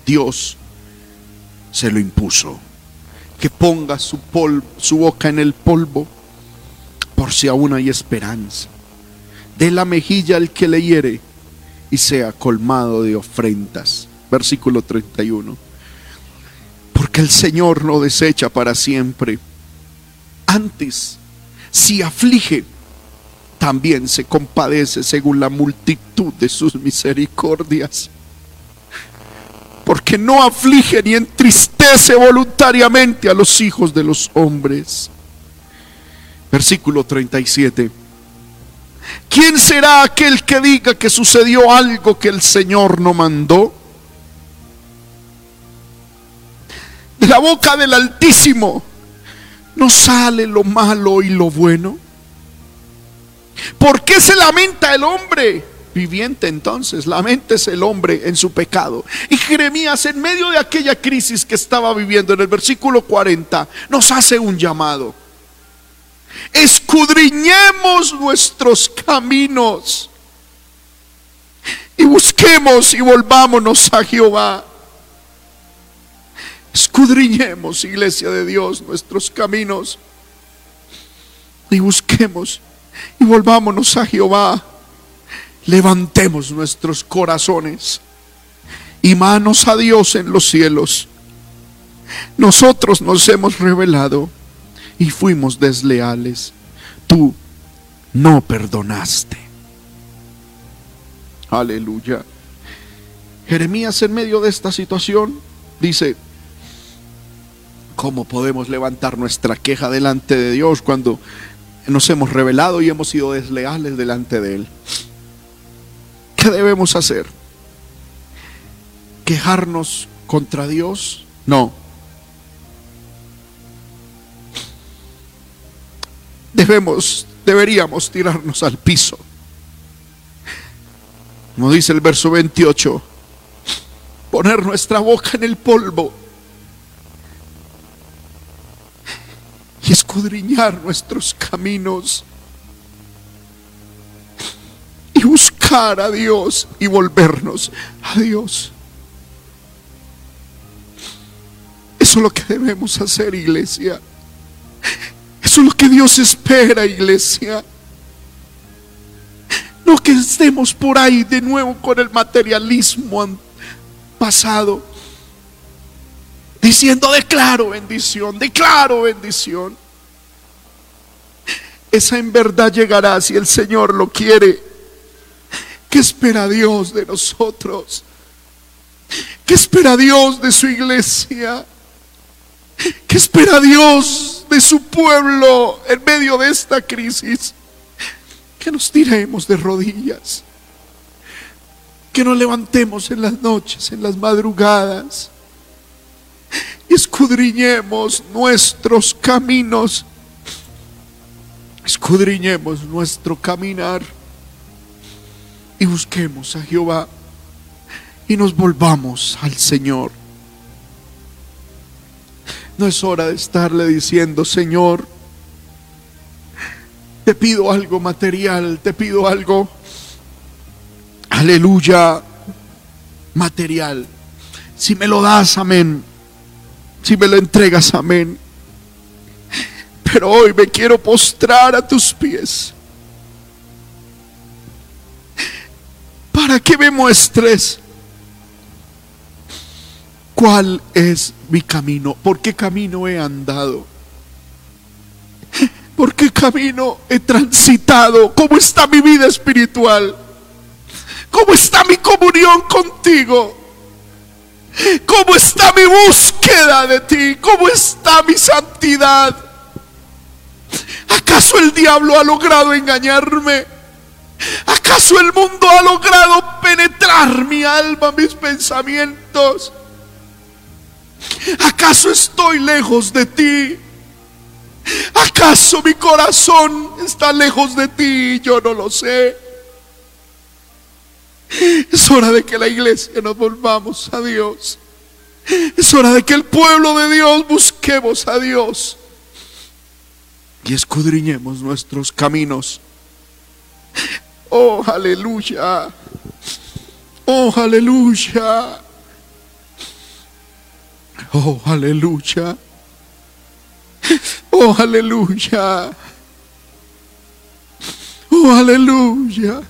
Dios se lo impuso. Que ponga su, boca en el polvo por si aún hay esperanza. De la mejilla al que le hiere y sea colmado de ofrendas. Versículo 31. Porque el Señor no desecha para siempre. Antes, si aflige, también se compadece según la multitud de sus misericordias. Porque no aflige ni entristece voluntariamente a los hijos de los hombres Versículo 37. ¿Quién será aquel que diga que sucedió algo que el Señor no mandó? La boca del Altísimo no sale lo malo y lo bueno. ¿Por qué se lamenta el hombre? Viviente entonces, lamentes el hombre en su pecado. Y Jeremías, en medio de aquella crisis que estaba viviendo, en el versículo 40, nos hace un llamado escudriñemos nuestros caminos y busquemos y volvámonos a Jehová. Escudriñemos, iglesia de Dios, nuestros caminos y busquemos y volvámonos a Jehová. Levantemos nuestros corazones y manos a Dios en los cielos. Nosotros nos hemos revelado y fuimos desleales. Tú no perdonaste. Aleluya. Jeremías en medio de esta situación dice, ¿cómo podemos levantar nuestra queja delante de Dios cuando nos hemos revelado y hemos sido desleales delante de Él? ¿Qué debemos hacer? ¿Quejarnos contra Dios? No. debemos, deberíamos tirarnos al piso. Como dice el verso 28, poner nuestra boca en el polvo y escudriñar nuestros caminos y buscar a Dios y volvernos a Dios. Eso es lo que debemos hacer, iglesia. Eso es lo que Dios espera, iglesia. No que estemos por ahí de nuevo con el materialismo pasado. Diciendo, declaro bendición, declaro bendición. Esa en verdad llegará si el Señor lo quiere. ¿Qué espera Dios de nosotros? ¿Qué espera Dios de su iglesia? ¿Qué espera Dios de su pueblo en medio de esta crisis? Que nos tiremos de rodillas. Que nos levantemos en las noches, en las madrugadas. Escudriñemos nuestros caminos. Escudriñemos nuestro caminar. Y busquemos a Jehová. Y nos volvamos al Señor. No es hora de estarle diciendo, Señor, Te pido algo material, te pido algo, aleluya, material. Si me lo das, amén. Si me lo entregas, amén. Pero hoy me quiero postrar a tus pies. Para que me muestres cuál es mi camino, por qué camino he andado, por qué camino he transitado, cómo está mi vida espiritual, cómo está mi comunión contigo. ¿Cómo está mi búsqueda de ti? ¿Cómo está mi santidad? ¿Acaso el diablo ha logrado engañarme? ¿Acaso el mundo ha logrado penetrar mi alma, mis pensamientos? ¿Acaso estoy lejos de ti? ¿Acaso mi corazón está lejos de ti? Yo no lo sé. Es hora de que la iglesia nos volvamos a Dios. Es hora de que el pueblo de Dios busquemos a Dios y escudriñemos nuestros caminos. Oh, aleluya. Oh, aleluya. Oh, aleluya. Oh, aleluya. Oh, aleluya.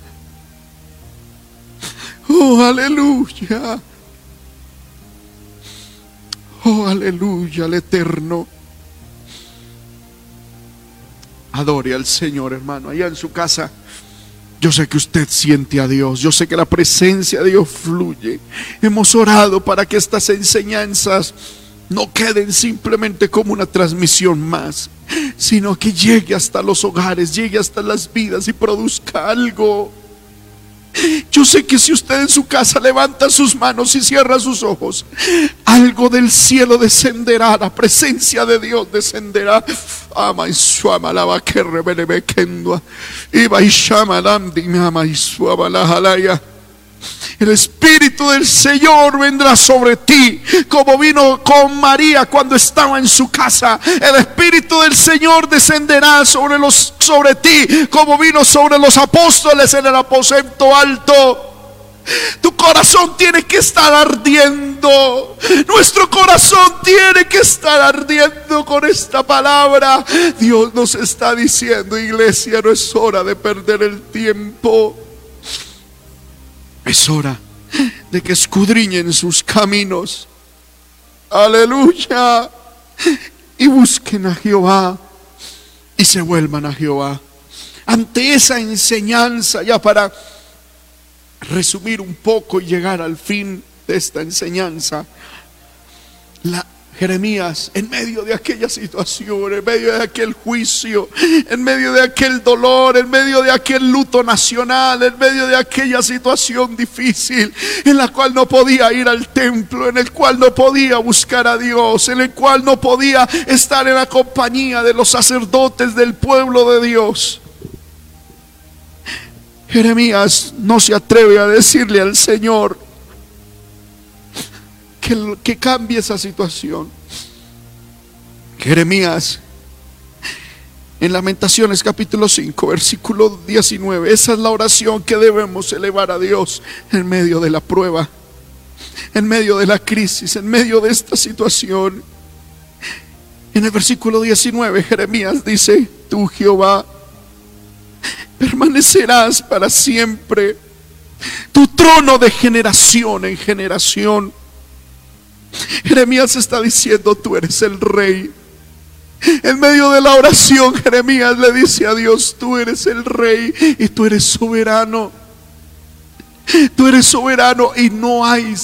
Oh, aleluya. Oh, aleluya, el eterno. Adore al Señor, hermano, allá en su casa. Yo sé que usted siente a Dios, yo sé que la presencia de Dios fluye. Hemos orado para que estas enseñanzas no queden simplemente como una transmisión más, sino que llegue hasta los hogares, llegue hasta las vidas y produzca algo. Yo sé que si usted en su casa levanta sus manos y cierra sus ojos, algo del cielo descenderá, la presencia de Dios descenderá. Ama y suama la que revele bequendua. Iba y llama la y suama la jalaya. El Espíritu del Señor vendrá sobre ti, como vino con María cuando estaba en su casa. El Espíritu del Señor descenderá sobre los sobre ti, como vino sobre los apóstoles en el aposento alto. Tu corazón tiene que estar ardiendo. Nuestro corazón tiene que estar ardiendo con esta palabra. Dios nos está diciendo, iglesia, no es hora de perder el tiempo. Es hora de que escudriñen sus caminos. Aleluya. Y busquen a Jehová y se vuelvan a Jehová. Ante esa enseñanza, ya para resumir un poco y llegar al fin de esta enseñanza, la, Jeremías, en medio de aquella situación, en medio de aquel juicio, en medio de aquel dolor, en medio de aquel luto nacional, en medio de aquella situación difícil, en la cual no podía ir al templo, en el cual no podía buscar a Dios, en el cual no podía estar en la compañía de los sacerdotes del pueblo de Dios. Jeremías no se atreve a decirle al Señor, que, cambie esa situación. Jeremías, en Lamentaciones capítulo 5, versículo 19, esa es la oración que debemos elevar a Dios en medio de la prueba, en medio de la crisis, en medio de esta situación. En el versículo 19, Jeremías dice, tú Jehová, permanecerás para siempre, tu trono de generación en generación. Jeremías está diciendo, tú eres el rey. En medio de la oración, Jeremías le dice a Dios, tú eres el rey y tú eres soberano. Tú eres soberano y no hay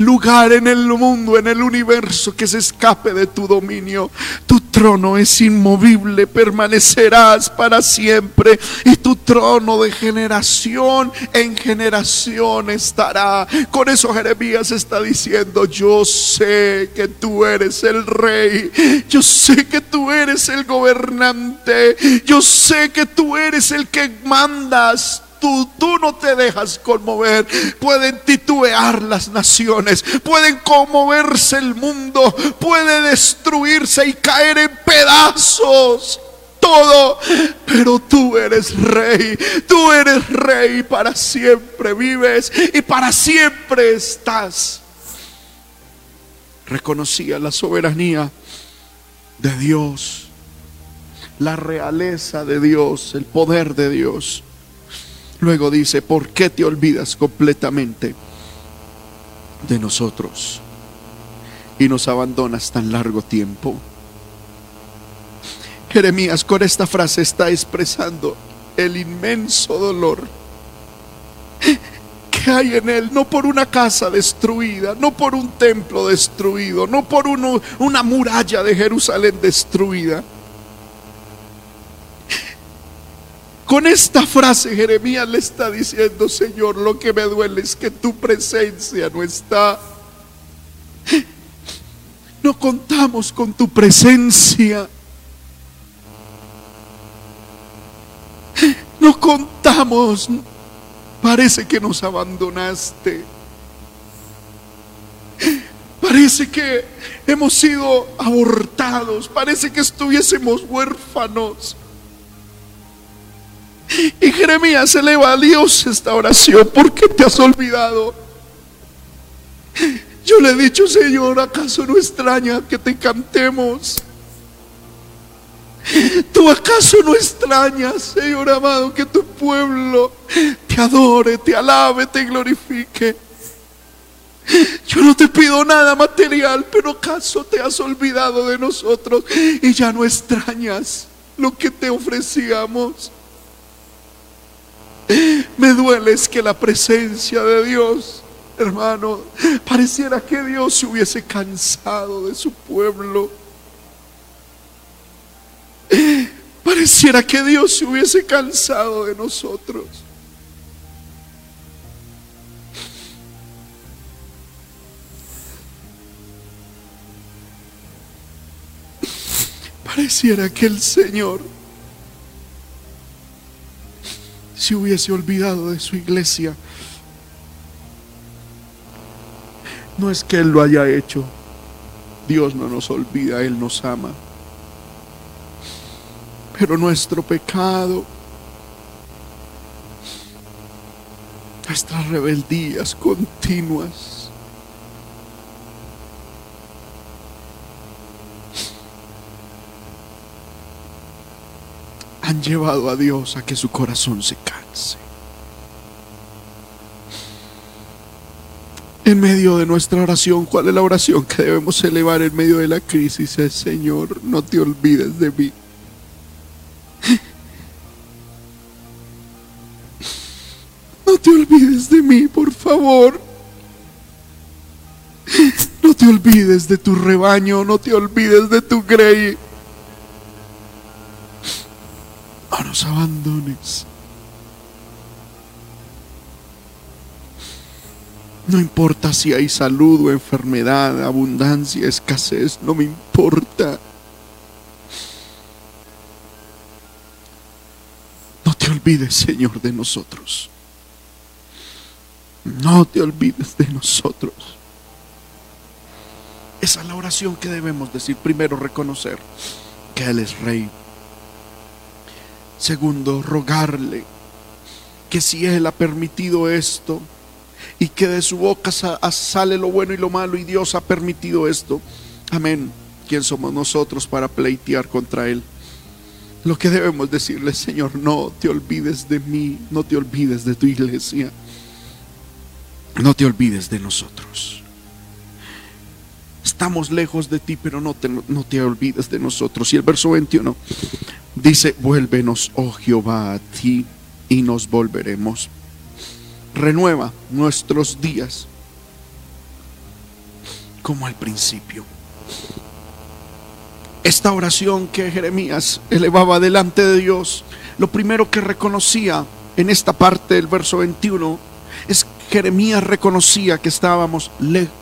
lugar en el mundo, en el universo que se escape de tu dominio. Tu trono es inmovible, permanecerás para siempre y tu trono de generación en generación estará. Con eso Jeremías está diciendo, yo sé que tú eres el rey, yo sé que tú eres el gobernante, yo sé que tú eres el que mandas tú, tú no te dejas conmover. Pueden titubear las naciones, pueden conmoverse el mundo, puede destruirse y caer en pedazos. todo, pero tú eres rey, tú eres rey, para siempre vives y para siempre estás. Reconocía la soberanía de Dios, la realeza de Dios, el poder de Dios. Luego dice, ¿por qué te olvidas completamente de nosotros y nos abandonas tan largo tiempo? Jeremías con esta frase está expresando el inmenso dolor que hay en él, no por una casa destruida, no por un templo destruido, no por una muralla de Jerusalén destruida. Con esta frase Jeremías le está diciendo, Señor, lo que me duele es que tu presencia no está. No contamos con tu presencia. No contamos. Parece que nos abandonaste. Parece que hemos sido abortados. Parece que estuviésemos huérfanos. Y Jeremías eleva a Dios esta oración. ¿Por qué te has olvidado? Yo le he dicho, Señor, ¿acaso no extraña que te cantemos? ¿Tú acaso no extrañas, Señor amado, que tu pueblo te adore, te alabe, te glorifique? Yo no te pido nada material, pero acaso te has olvidado de nosotros y ya no extrañas lo que te ofrecíamos. Me duele es que la presencia de Dios, hermano, pareciera que Dios se hubiese cansado de su pueblo. Pareciera que Dios se hubiese cansado de nosotros. Pareciera que el Señor se hubiese olvidado de su iglesia. No es que Él lo haya hecho. Dios no nos olvida, Él nos ama. Pero nuestro pecado, nuestras rebeldías continuas, han llevado a Dios a que su corazón se canse. En medio de nuestra oración, ¿cuál es la oración que debemos elevar en medio de la crisis? Es Señor, no te olvides de mí. No te olvides de mí, por favor. No te olvides de tu rebaño, no te olvides de tu grey. No nos abandones. No importa si hay salud o enfermedad, abundancia, escasez, no me importa. No te olvides, Señor, de nosotros. No te olvides de nosotros. Esa es la oración que debemos decir. Primero, reconocer que Él es Rey. Segundo, rogarle que si Él ha permitido esto y que de su boca sale lo bueno y lo malo y Dios ha permitido esto. Amén. ¿Quién somos nosotros para pleitear contra Él? Lo que debemos decirle, Señor, no te olvides de mí, no te olvides de tu iglesia, no te olvides de nosotros. Estamos lejos de ti, pero no te, no te olvides de nosotros. Y el verso 21 dice, vuélvenos, oh Jehová, a ti y nos volveremos. Renueva nuestros días como al principio. Esta oración que Jeremías elevaba delante de Dios, lo primero que reconocía en esta parte del verso 21 es Jeremías reconocía que estábamos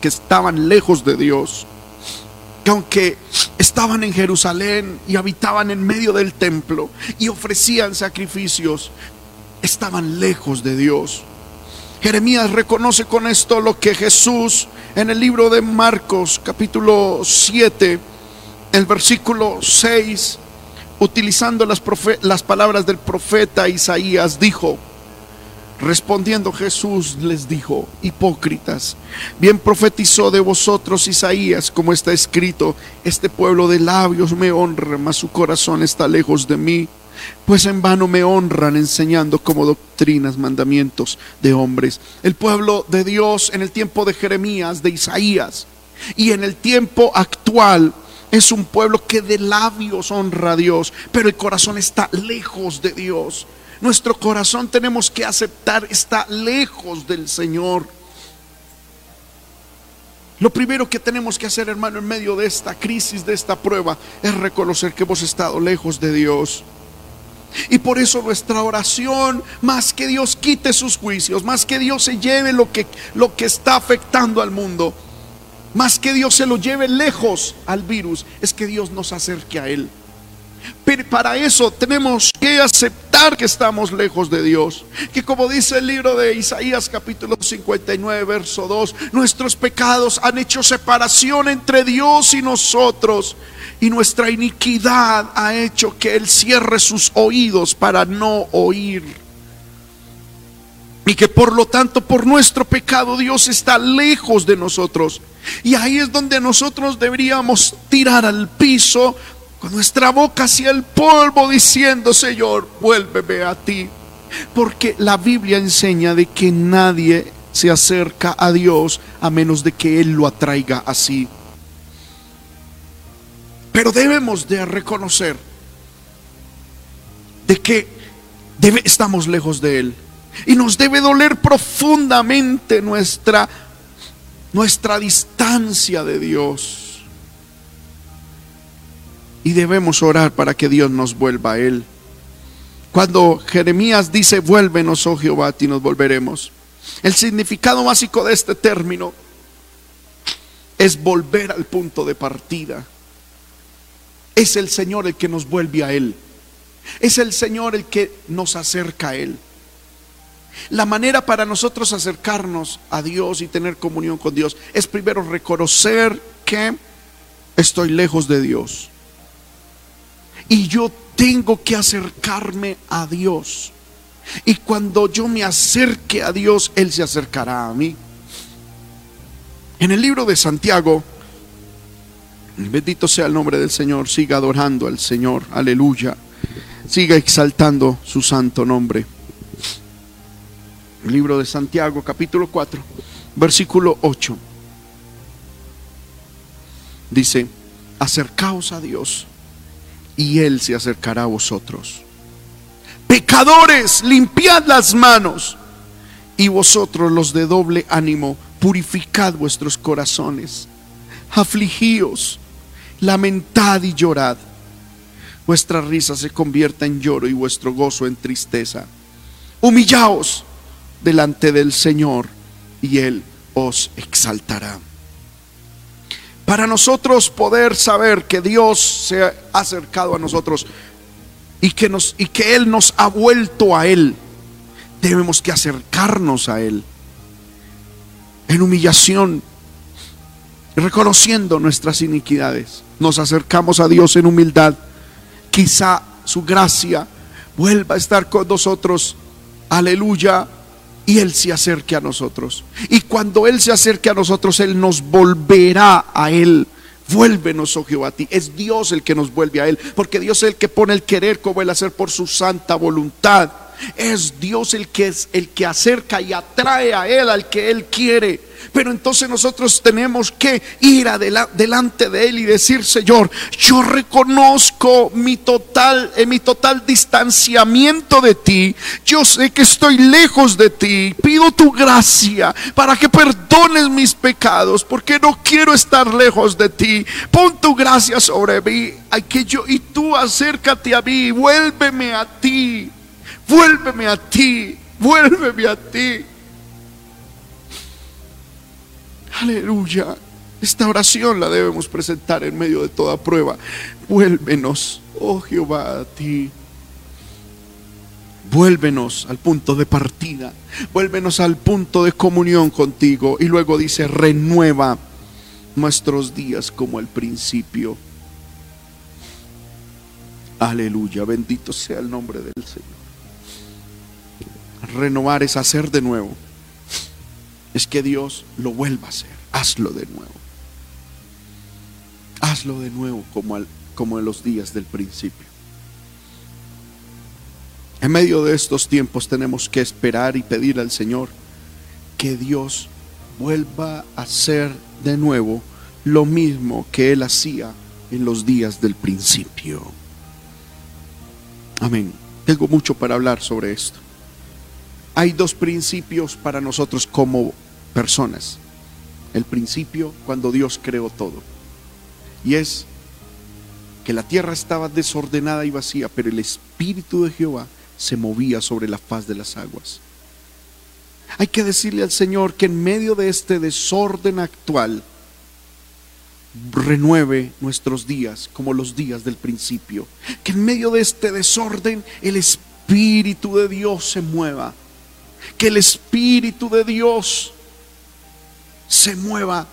que estaban lejos de Dios, que aunque estaban en Jerusalén y habitaban en medio del templo y ofrecían sacrificios, estaban lejos de Dios. Jeremías reconoce con esto lo que Jesús en el libro de Marcos capítulo 7, el versículo 6, utilizando las, las palabras del profeta Isaías, dijo, Respondiendo Jesús les dijo, hipócritas, bien profetizó de vosotros Isaías, como está escrito, este pueblo de labios me honra, mas su corazón está lejos de mí, pues en vano me honran enseñando como doctrinas, mandamientos de hombres. El pueblo de Dios en el tiempo de Jeremías, de Isaías, y en el tiempo actual es un pueblo que de labios honra a Dios, pero el corazón está lejos de Dios. Nuestro corazón tenemos que aceptar está lejos del Señor. Lo primero que tenemos que hacer, hermano, en medio de esta crisis, de esta prueba, es reconocer que hemos estado lejos de Dios. Y por eso nuestra oración, más que Dios quite sus juicios, más que Dios se lleve lo que, lo que está afectando al mundo, más que Dios se lo lleve lejos al virus, es que Dios nos acerque a Él. Pero para eso tenemos que aceptar que estamos lejos de Dios. Que como dice el libro de Isaías capítulo 59, verso 2, nuestros pecados han hecho separación entre Dios y nosotros. Y nuestra iniquidad ha hecho que Él cierre sus oídos para no oír. Y que por lo tanto por nuestro pecado Dios está lejos de nosotros. Y ahí es donde nosotros deberíamos tirar al piso con nuestra boca hacia el polvo diciendo, Señor, vuélveme a ti. Porque la Biblia enseña de que nadie se acerca a Dios a menos de que Él lo atraiga así. Pero debemos de reconocer de que estamos lejos de Él. Y nos debe doler profundamente nuestra, nuestra distancia de Dios. Y debemos orar para que Dios nos vuelva a Él. Cuando Jeremías dice, vuélvenos, oh Jehová, y nos volveremos. El significado básico de este término es volver al punto de partida. Es el Señor el que nos vuelve a Él. Es el Señor el que nos acerca a Él. La manera para nosotros acercarnos a Dios y tener comunión con Dios es primero reconocer que estoy lejos de Dios y yo tengo que acercarme a Dios. Y cuando yo me acerque a Dios, Él se acercará a mí. En el libro de Santiago, bendito sea el nombre del Señor, siga adorando al Señor, aleluya. Siga exaltando su santo nombre. El libro de Santiago, capítulo 4, versículo 8. Dice, acercaos a Dios y Él se acercará a vosotros. Pecadores, limpiad las manos. Y vosotros los de doble ánimo, purificad vuestros corazones. Afligíos, lamentad y llorad. Vuestra risa se convierta en lloro y vuestro gozo en tristeza. Humillaos delante del Señor y Él os exaltará para nosotros poder saber que Dios se ha acercado a nosotros y que, Él nos ha vuelto a Él, debemos que acercarnos a Él en humillación, reconociendo nuestras iniquidades. Nos acercamos a Dios en humildad. Quizá su gracia vuelva a estar con nosotros. Aleluya y Él se acerque a nosotros. Y cuando Él se acerque a nosotros, Él nos volverá a Él. Vuélvenos, oh Jehová, a ti. Es Dios el que nos vuelve a Él, porque Dios es el que pone el querer como el hacer por su santa voluntad. Es Dios el que es el que acerca y atrae a Él al que Él quiere. Pero entonces nosotros tenemos que ir delante de Él y decir, Señor, yo reconozco mi total, en mi total distanciamiento de ti. Yo sé que estoy lejos de ti. Pido tu gracia para que perdones mis pecados, porque no quiero estar lejos de ti. Pon tu gracia sobre mí. Que yo y tú acércate a mí, vuélveme a ti. Vuélveme a ti, vuélveme a ti. Aleluya. Esta oración la debemos presentar en medio de toda prueba. Vuélvenos, oh Jehová, a ti. Vuélvenos al punto de partida. Vuélvenos al punto de comunión contigo. Y luego dice, renueva nuestros días como al principio. Aleluya, bendito sea el nombre del Señor. Renovar es hacer de nuevo. Es que Dios lo vuelva a hacer. Hazlo de nuevo. Hazlo de nuevo como, como en los días del principio. En medio de estos tiempos tenemos que esperar y pedir al Señor que Dios vuelva a hacer de nuevo lo mismo que Él hacía en los días del principio. Amén. Tengo mucho para hablar sobre esto. Hay dos principios para nosotros como personas. El principio cuando Dios creó todo. Y es que la tierra estaba desordenada y vacía, pero el Espíritu de Jehová se movía sobre la faz de las aguas. Hay que decirle al Señor que en medio de este desorden actual, renueve nuestros días como los días del principio. Que en medio de este desorden el Espíritu de Dios se mueva. Que el Espíritu de Dios se mueva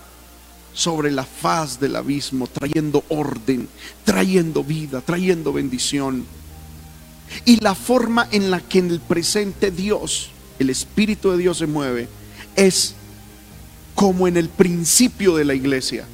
sobre la faz del abismo, trayendo orden, trayendo vida, trayendo bendición. Y la forma en la que en el presente Dios, el Espíritu de Dios se mueve, es como en el principio de la iglesia.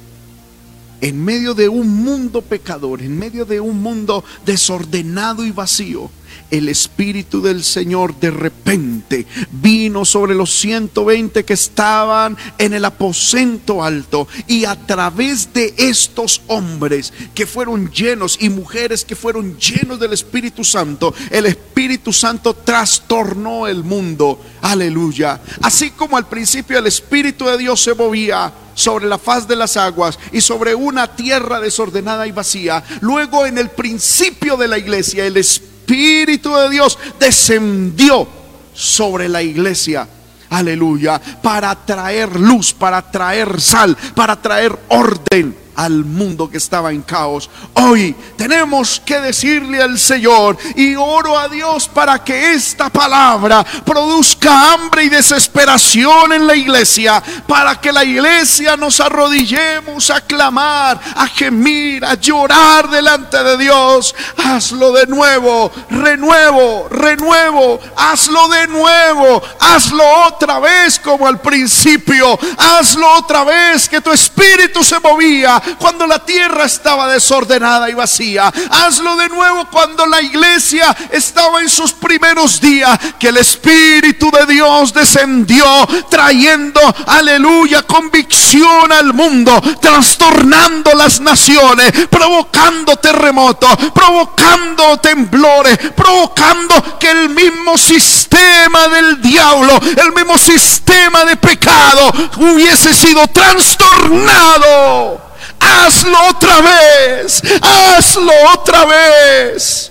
En medio de un mundo pecador, en medio de un mundo desordenado y vacío, el Espíritu del Señor de repente vino sobre los 120 que estaban en el aposento alto y a través de estos hombres que fueron llenos y mujeres que fueron llenos del Espíritu Santo, el Espíritu Santo trastornó el mundo. Aleluya. Así como al principio el Espíritu de Dios se movía sobre la faz de las aguas y sobre una tierra desordenada y vacía. Luego en el principio de la iglesia el Espíritu Espíritu de Dios descendió sobre la iglesia. Aleluya. Para traer luz, para traer sal, para traer orden al mundo que estaba en caos. Hoy tenemos que decirle al Señor y oro a Dios para que esta palabra produzca hambre y desesperación en la iglesia, para que la iglesia nos arrodillemos a clamar, a gemir, a llorar delante de Dios. Hazlo de nuevo, renuevo, renuevo, hazlo de nuevo, hazlo otra vez como al principio, hazlo otra vez que tu espíritu se movía cuando la tierra estaba desordenada y vacía. Hazlo de nuevo cuando la iglesia estaba en sus primeros días, que el Espíritu de Dios descendió trayendo, aleluya, convicción al mundo, trastornando las naciones, provocando terremotos, provocando temblores, provocando que el mismo sistema del diablo, el mismo sistema de pecado hubiese sido trastornado. Hazlo otra vez. Hazlo otra vez.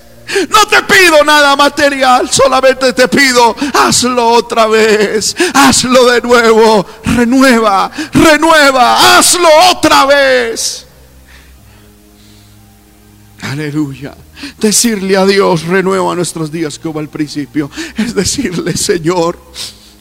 No te pido nada material, solamente te pido, hazlo otra vez, hazlo de nuevo, renueva, renueva, hazlo otra vez. Aleluya. Decirle a Dios, renueva nuestros días como al principio, es decirle, Señor,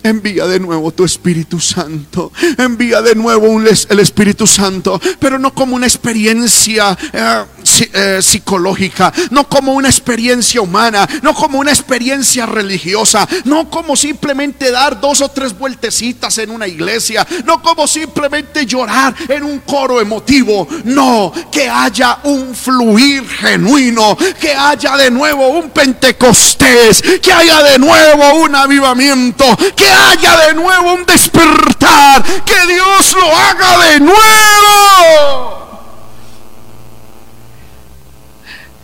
Envía de nuevo tu Espíritu Santo. Envía de nuevo el Espíritu Santo. Pero no como una experiencia eh, eh, psicológica. No como una experiencia humana. No como una experiencia religiosa. No como simplemente dar dos o tres vueltecitas en una iglesia. No como simplemente llorar en un coro emotivo. No, que haya un fluir genuino. Que haya de nuevo un Pentecostés. Que haya de nuevo un avivamiento. Que haya de nuevo un despertar. Que Dios lo haga de nuevo.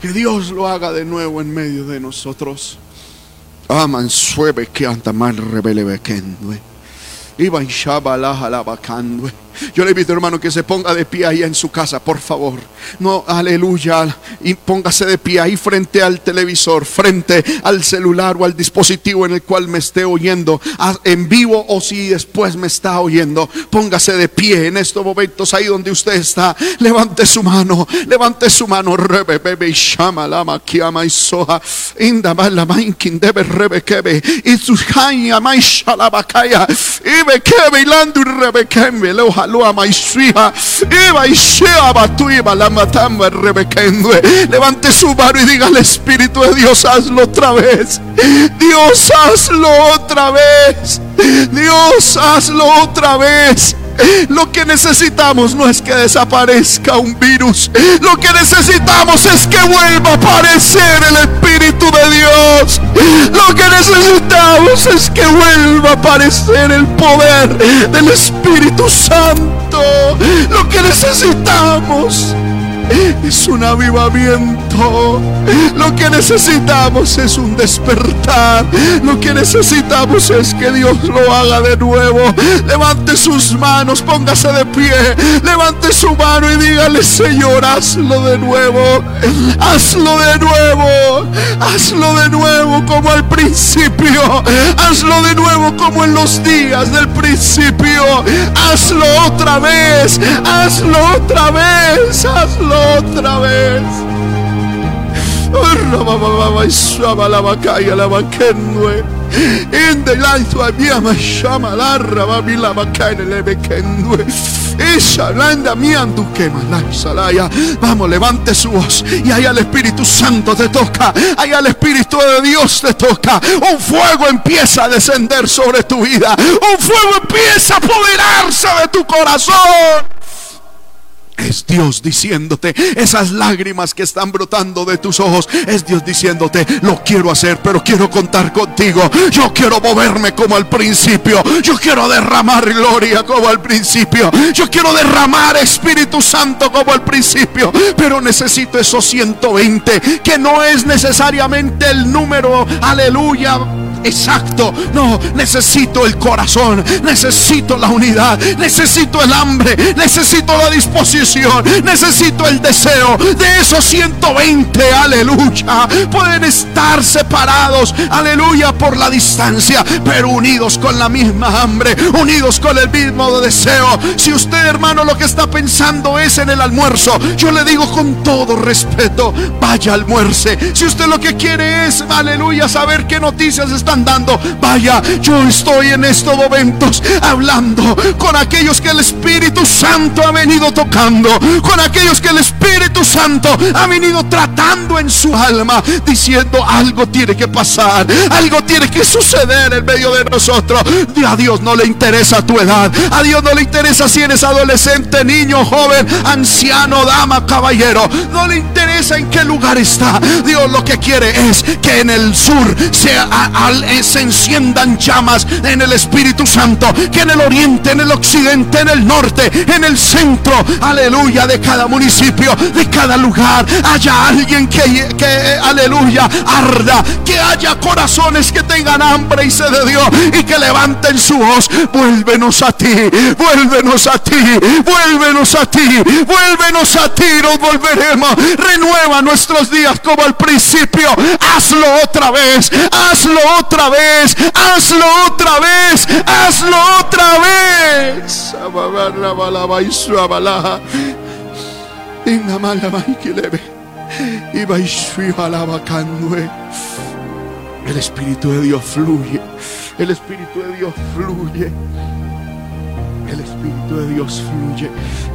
Que Dios lo haga de nuevo en medio de nosotros. Aman sueve que anda mal rebele bequendo. Iba en yo le invito, hermano, que se ponga de pie ahí en su casa, por favor. No, aleluya. Y póngase de pie ahí frente al televisor, frente al celular o al dispositivo en el cual me esté oyendo, en vivo o si después me está oyendo. Póngase de pie en estos momentos ahí donde usted está. Levante su mano, levante su mano. Rebe, bebe, y shama, lama, kiama, y soja. Inda, la mainkin, debe, rebe. Y su jaya, mai, shalabakaya. Y be, kebe, y landu, rebe, lua maishia, iba ishea batuiba la matamba rebequendue. Levante su mano y diga al Espíritu de Dios, hazlo otra vez. Dios, hazlo otra vez. Dios, hazlo otra vez. Lo que necesitamos no es que desaparezca un virus. Lo que necesitamos es que vuelva a aparecer el Espíritu de Dios. Lo que necesitamos es que vuelva a aparecer el poder del Espíritu Santo. Lo que necesitamos es un avivamiento. Lo que necesitamos es un despertar. Lo que necesitamos es que Dios lo haga de nuevo. Levante sus manos, póngase de pie. Levante su mano y dígale, Señor, hazlo de nuevo. Hazlo de nuevo. Hazlo de nuevo como al principio. Hazlo de nuevo como en los días del principio. Hazlo otra vez. Hazlo otra vez. Hazlo otra vez. Vamos, levante su voz. Y ahí al Espíritu Santo te toca. Ahí al Espíritu de Dios te toca. Un fuego empieza a descender sobre tu vida. Un fuego empieza a apoderarse de tu corazón. Es Dios diciéndote, esas lágrimas que están brotando de tus ojos, es Dios diciéndote, lo quiero hacer, pero quiero contar contigo. Yo quiero moverme como al principio. Yo quiero derramar gloria como al principio. Yo quiero derramar Espíritu Santo como al principio. Pero necesito esos 120, que no es necesariamente el número, aleluya exacto. No, necesito el corazón, necesito la unidad, necesito el hambre, necesito la disposición, necesito el deseo de esos 120. Aleluya. Pueden estar separados, aleluya, por la distancia, pero unidos con la misma hambre, unidos con el mismo deseo. Si usted, hermano, lo que está pensando es en el almuerzo, yo le digo con todo respeto, vaya almuerce. Si usted lo que quiere es, aleluya, saber qué noticias está están dando. Vaya, yo estoy en estos momentos hablando con aquellos que el Espíritu Santo ha venido tocando, con aquellos que el Espíritu Santo ha venido tratando en su alma, diciendo algo tiene que pasar, algo tiene que suceder en medio de nosotros. A Dios no le interesa tu edad, a Dios no le interesa si eres adolescente, niño, joven, anciano, dama, caballero, no le interesa en qué lugar está. Dios lo que quiere es que en el sur sea al eh, se enciendan llamas en el Espíritu Santo, que en el oriente, en el occidente, en el norte, en el centro, aleluya, de cada municipio, de cada lugar, haya alguien que, que aleluya, arda, que haya corazones que tengan hambre y sed de Dios y que levanten su voz, vuélvenos a ti, vuélvenos a ti, vuélvenos a ti, vuélvenos a ti, nos volveremos, renueva nuestros días como al principio, hazlo otra vez, hazlo otra otra vez, hazlo otra vez, hazlo otra vez. El Espíritu de Dios fluye. El Espíritu de Dios fluye. El Espíritu de Dios fluye.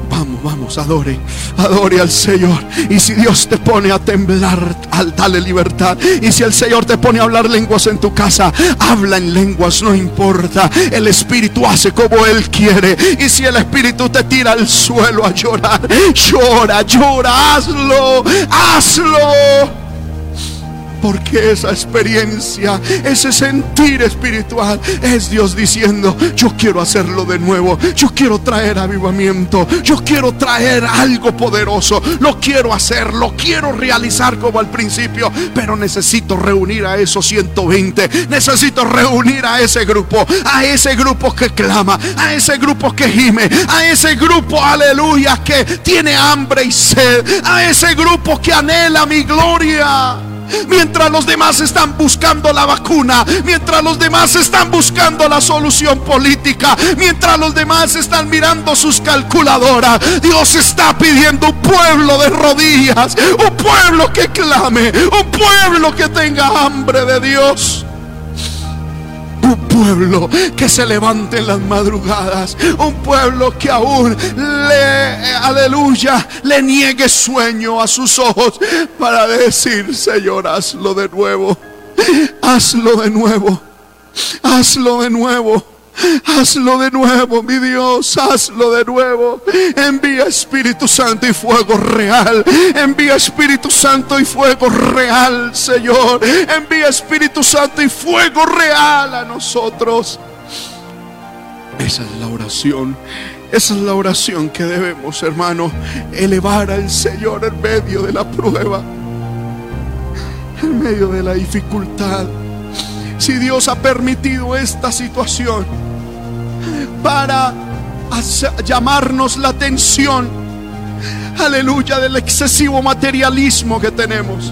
Vamos, vamos, adore, adore al Señor. Y si Dios te pone a temblar, al dale libertad. Y si el Señor te pone a hablar lenguas en tu casa, habla en lenguas, no importa. El Espíritu hace como Él quiere. Y si el Espíritu te tira al suelo a llorar, llora, llora, hazlo, hazlo. Porque esa experiencia, ese sentir espiritual es Dios diciendo, yo quiero hacerlo de nuevo, yo quiero traer avivamiento, yo quiero traer algo poderoso, lo quiero hacer, lo quiero realizar como al principio, pero necesito reunir a esos 120, necesito reunir a ese grupo, a ese grupo que clama, a ese grupo que gime, a ese grupo, aleluya, que tiene hambre y sed, a ese grupo que anhela mi gloria. Mientras los demás están buscando la vacuna, mientras los demás están buscando la solución política, mientras los demás están mirando sus calculadoras, Dios está pidiendo un pueblo de rodillas, un pueblo que clame, un pueblo que tenga hambre de Dios. Un pueblo que se levante en las madrugadas, un pueblo que aún le, aleluya, le niegue sueño a sus ojos para decir, Señor, hazlo de nuevo, hazlo de nuevo, hazlo de nuevo. Hazlo de nuevo, mi Dios, hazlo de nuevo. Envía Espíritu Santo y fuego real. Envía Espíritu Santo y fuego real, Señor. Envía Espíritu Santo y fuego real a nosotros. Esa es la oración. Esa es la oración que debemos, hermano, elevar al Señor en medio de la prueba, en medio de la dificultad. Si Dios ha permitido esta situación para llamarnos la atención, aleluya, del excesivo materialismo que tenemos.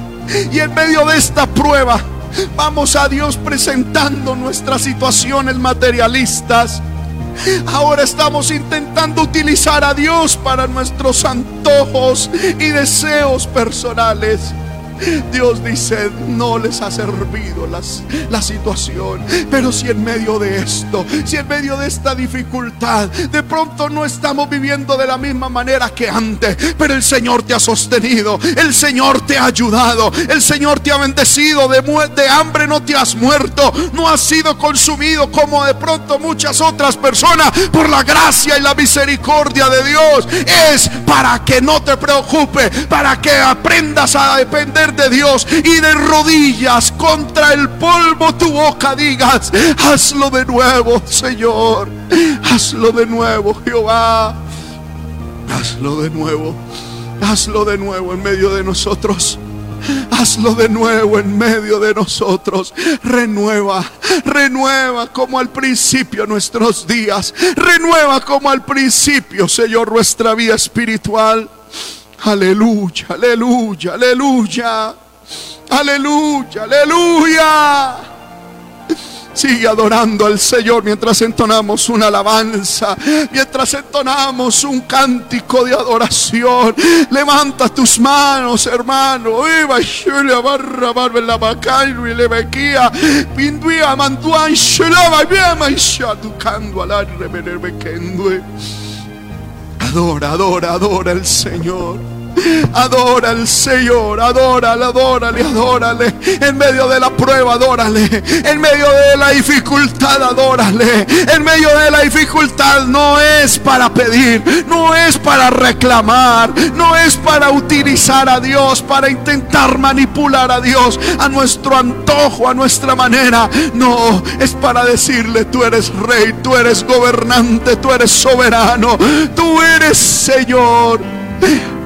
Y en medio de esta prueba, vamos a Dios presentando nuestras situaciones materialistas. Ahora estamos intentando utilizar a Dios para nuestros antojos y deseos personales. Dios dice, no les ha servido la situación. Pero si en medio de esto, si en medio de esta dificultad, de pronto no estamos viviendo de la misma manera que antes, pero el Señor te ha sostenido, el Señor te ha ayudado, el Señor te ha bendecido, de, de hambre no te has muerto, no has sido consumido como de pronto muchas otras personas por la gracia y la misericordia de Dios. Es para que no te preocupes, para que aprendas a depender de Dios y de rodillas contra el polvo tu boca digas, hazlo de nuevo, Señor. Hazlo de nuevo, Jehová. Hazlo de nuevo. Hazlo de nuevo en medio de nosotros. Hazlo de nuevo en medio de nosotros. Renueva, renueva como al principio nuestros días. Renueva como al principio, Señor, nuestra vida espiritual. Aleluya, aleluya, aleluya. Aleluya, aleluya. Sigue adorando al Señor mientras entonamos una alabanza, mientras entonamos un cántico de adoración. Levanta tus manos, hermano. Adora, adora, adora al Señor. Adora al Señor, adórale, adórale, adórale. En medio de la prueba, adórale. En medio de la dificultad, adórale. En medio de la dificultad no es para pedir, no es para reclamar, no es para utilizar a Dios, para intentar manipular a Dios a nuestro antojo, a nuestra manera. No, es para decirle, tú eres rey, tú eres gobernante, tú eres soberano, tú eres Señor.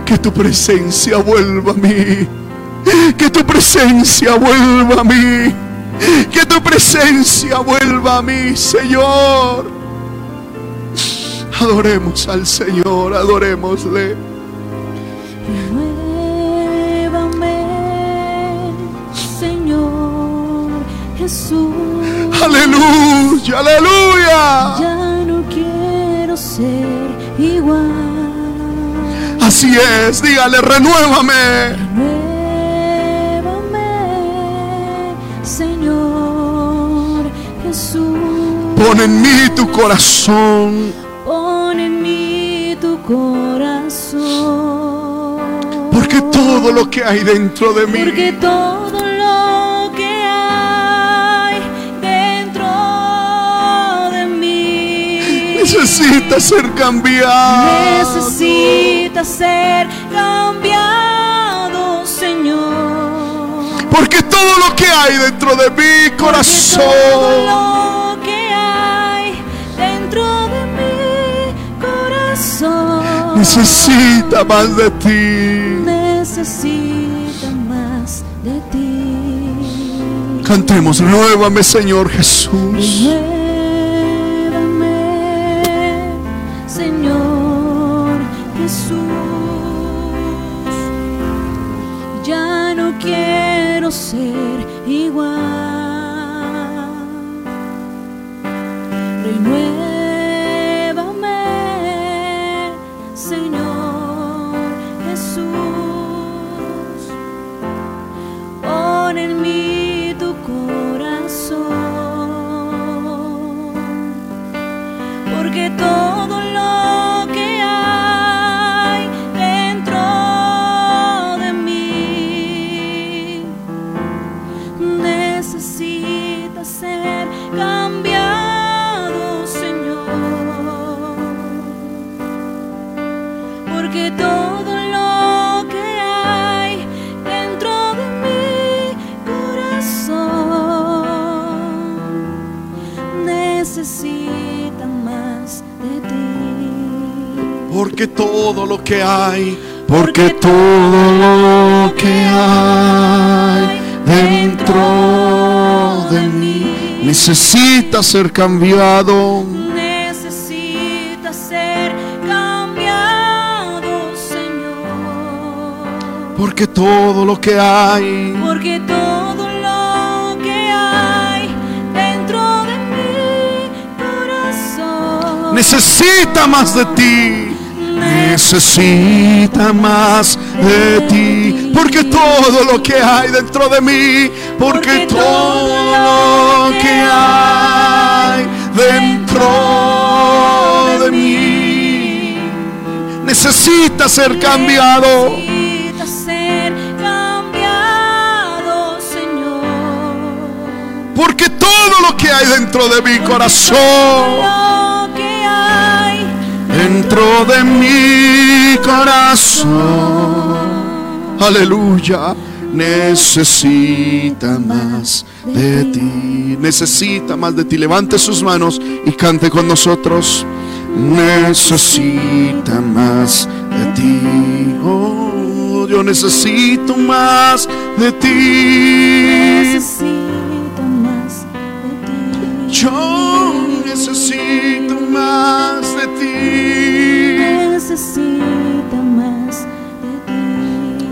Que tu presencia vuelva a mí. Que tu presencia vuelva a mí. Que tu presencia vuelva a mí, Señor. Adoremos al Señor, adorémosle. Señor Jesús. Aleluya, aleluya. Ya no quiero ser igual. Así es, dígale, renuévame. Renuévame, Señor Jesús. Pon en mí tu corazón. Pon en mí tu corazón. Porque todo lo que hay dentro de mí. Porque todo necesita ser cambiado. Necesita ser cambiado, Señor. Porque todo lo que hay dentro de mi corazón. Todo lo que hay dentro de mi corazón. Necesita más de ti. Necesita más de ti. Cantemos, renuévame, Señor Jesús. Quiero ser igual. Porque todo lo que hay, porque todo lo que hay dentro de mí necesita ser cambiado. Necesita ser cambiado, Señor. Porque todo lo que hay, Porque todo lo que hay dentro de mi corazón necesita más de ti. Necesita más de ti. Porque todo lo que hay dentro de mí, porque todo lo que hay dentro de mí necesita ser cambiado. necesita ser cambiado, Señor. Porque todo lo que hay dentro de mi corazón, dentro de mi corazón, aleluya, necesita más de ti. Necesita más de ti. Levante sus manos y cante con nosotros. Necesita más de ti. Oh, yo necesito más de ti. necesita más de ti. Yo necesito más de ti.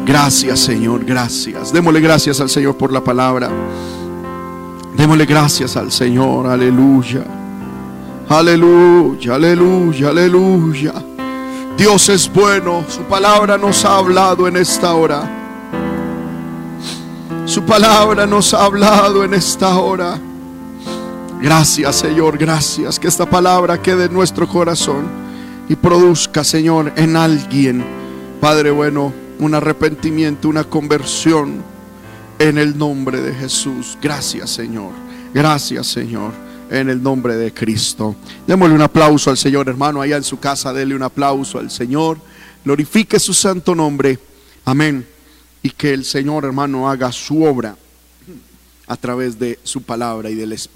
Gracias Señor, gracias. Démosle gracias al Señor por la palabra. Démosle gracias al Señor, aleluya. Aleluya, aleluya, aleluya. Dios es bueno, su palabra nos ha hablado en esta hora. Su palabra nos ha hablado en esta hora. Gracias Señor, gracias. Que esta palabra quede en nuestro corazón y produzca, Señor, en alguien, Padre bueno, un arrepentimiento, una conversión en el nombre de Jesús. Gracias Señor, gracias Señor, en el nombre de Cristo. Démosle un aplauso al Señor, hermano, allá en su casa, dele un aplauso al Señor. Glorifique su santo nombre. Amén. Y que el Señor, hermano, haga su obra a través de su palabra y del Espíritu.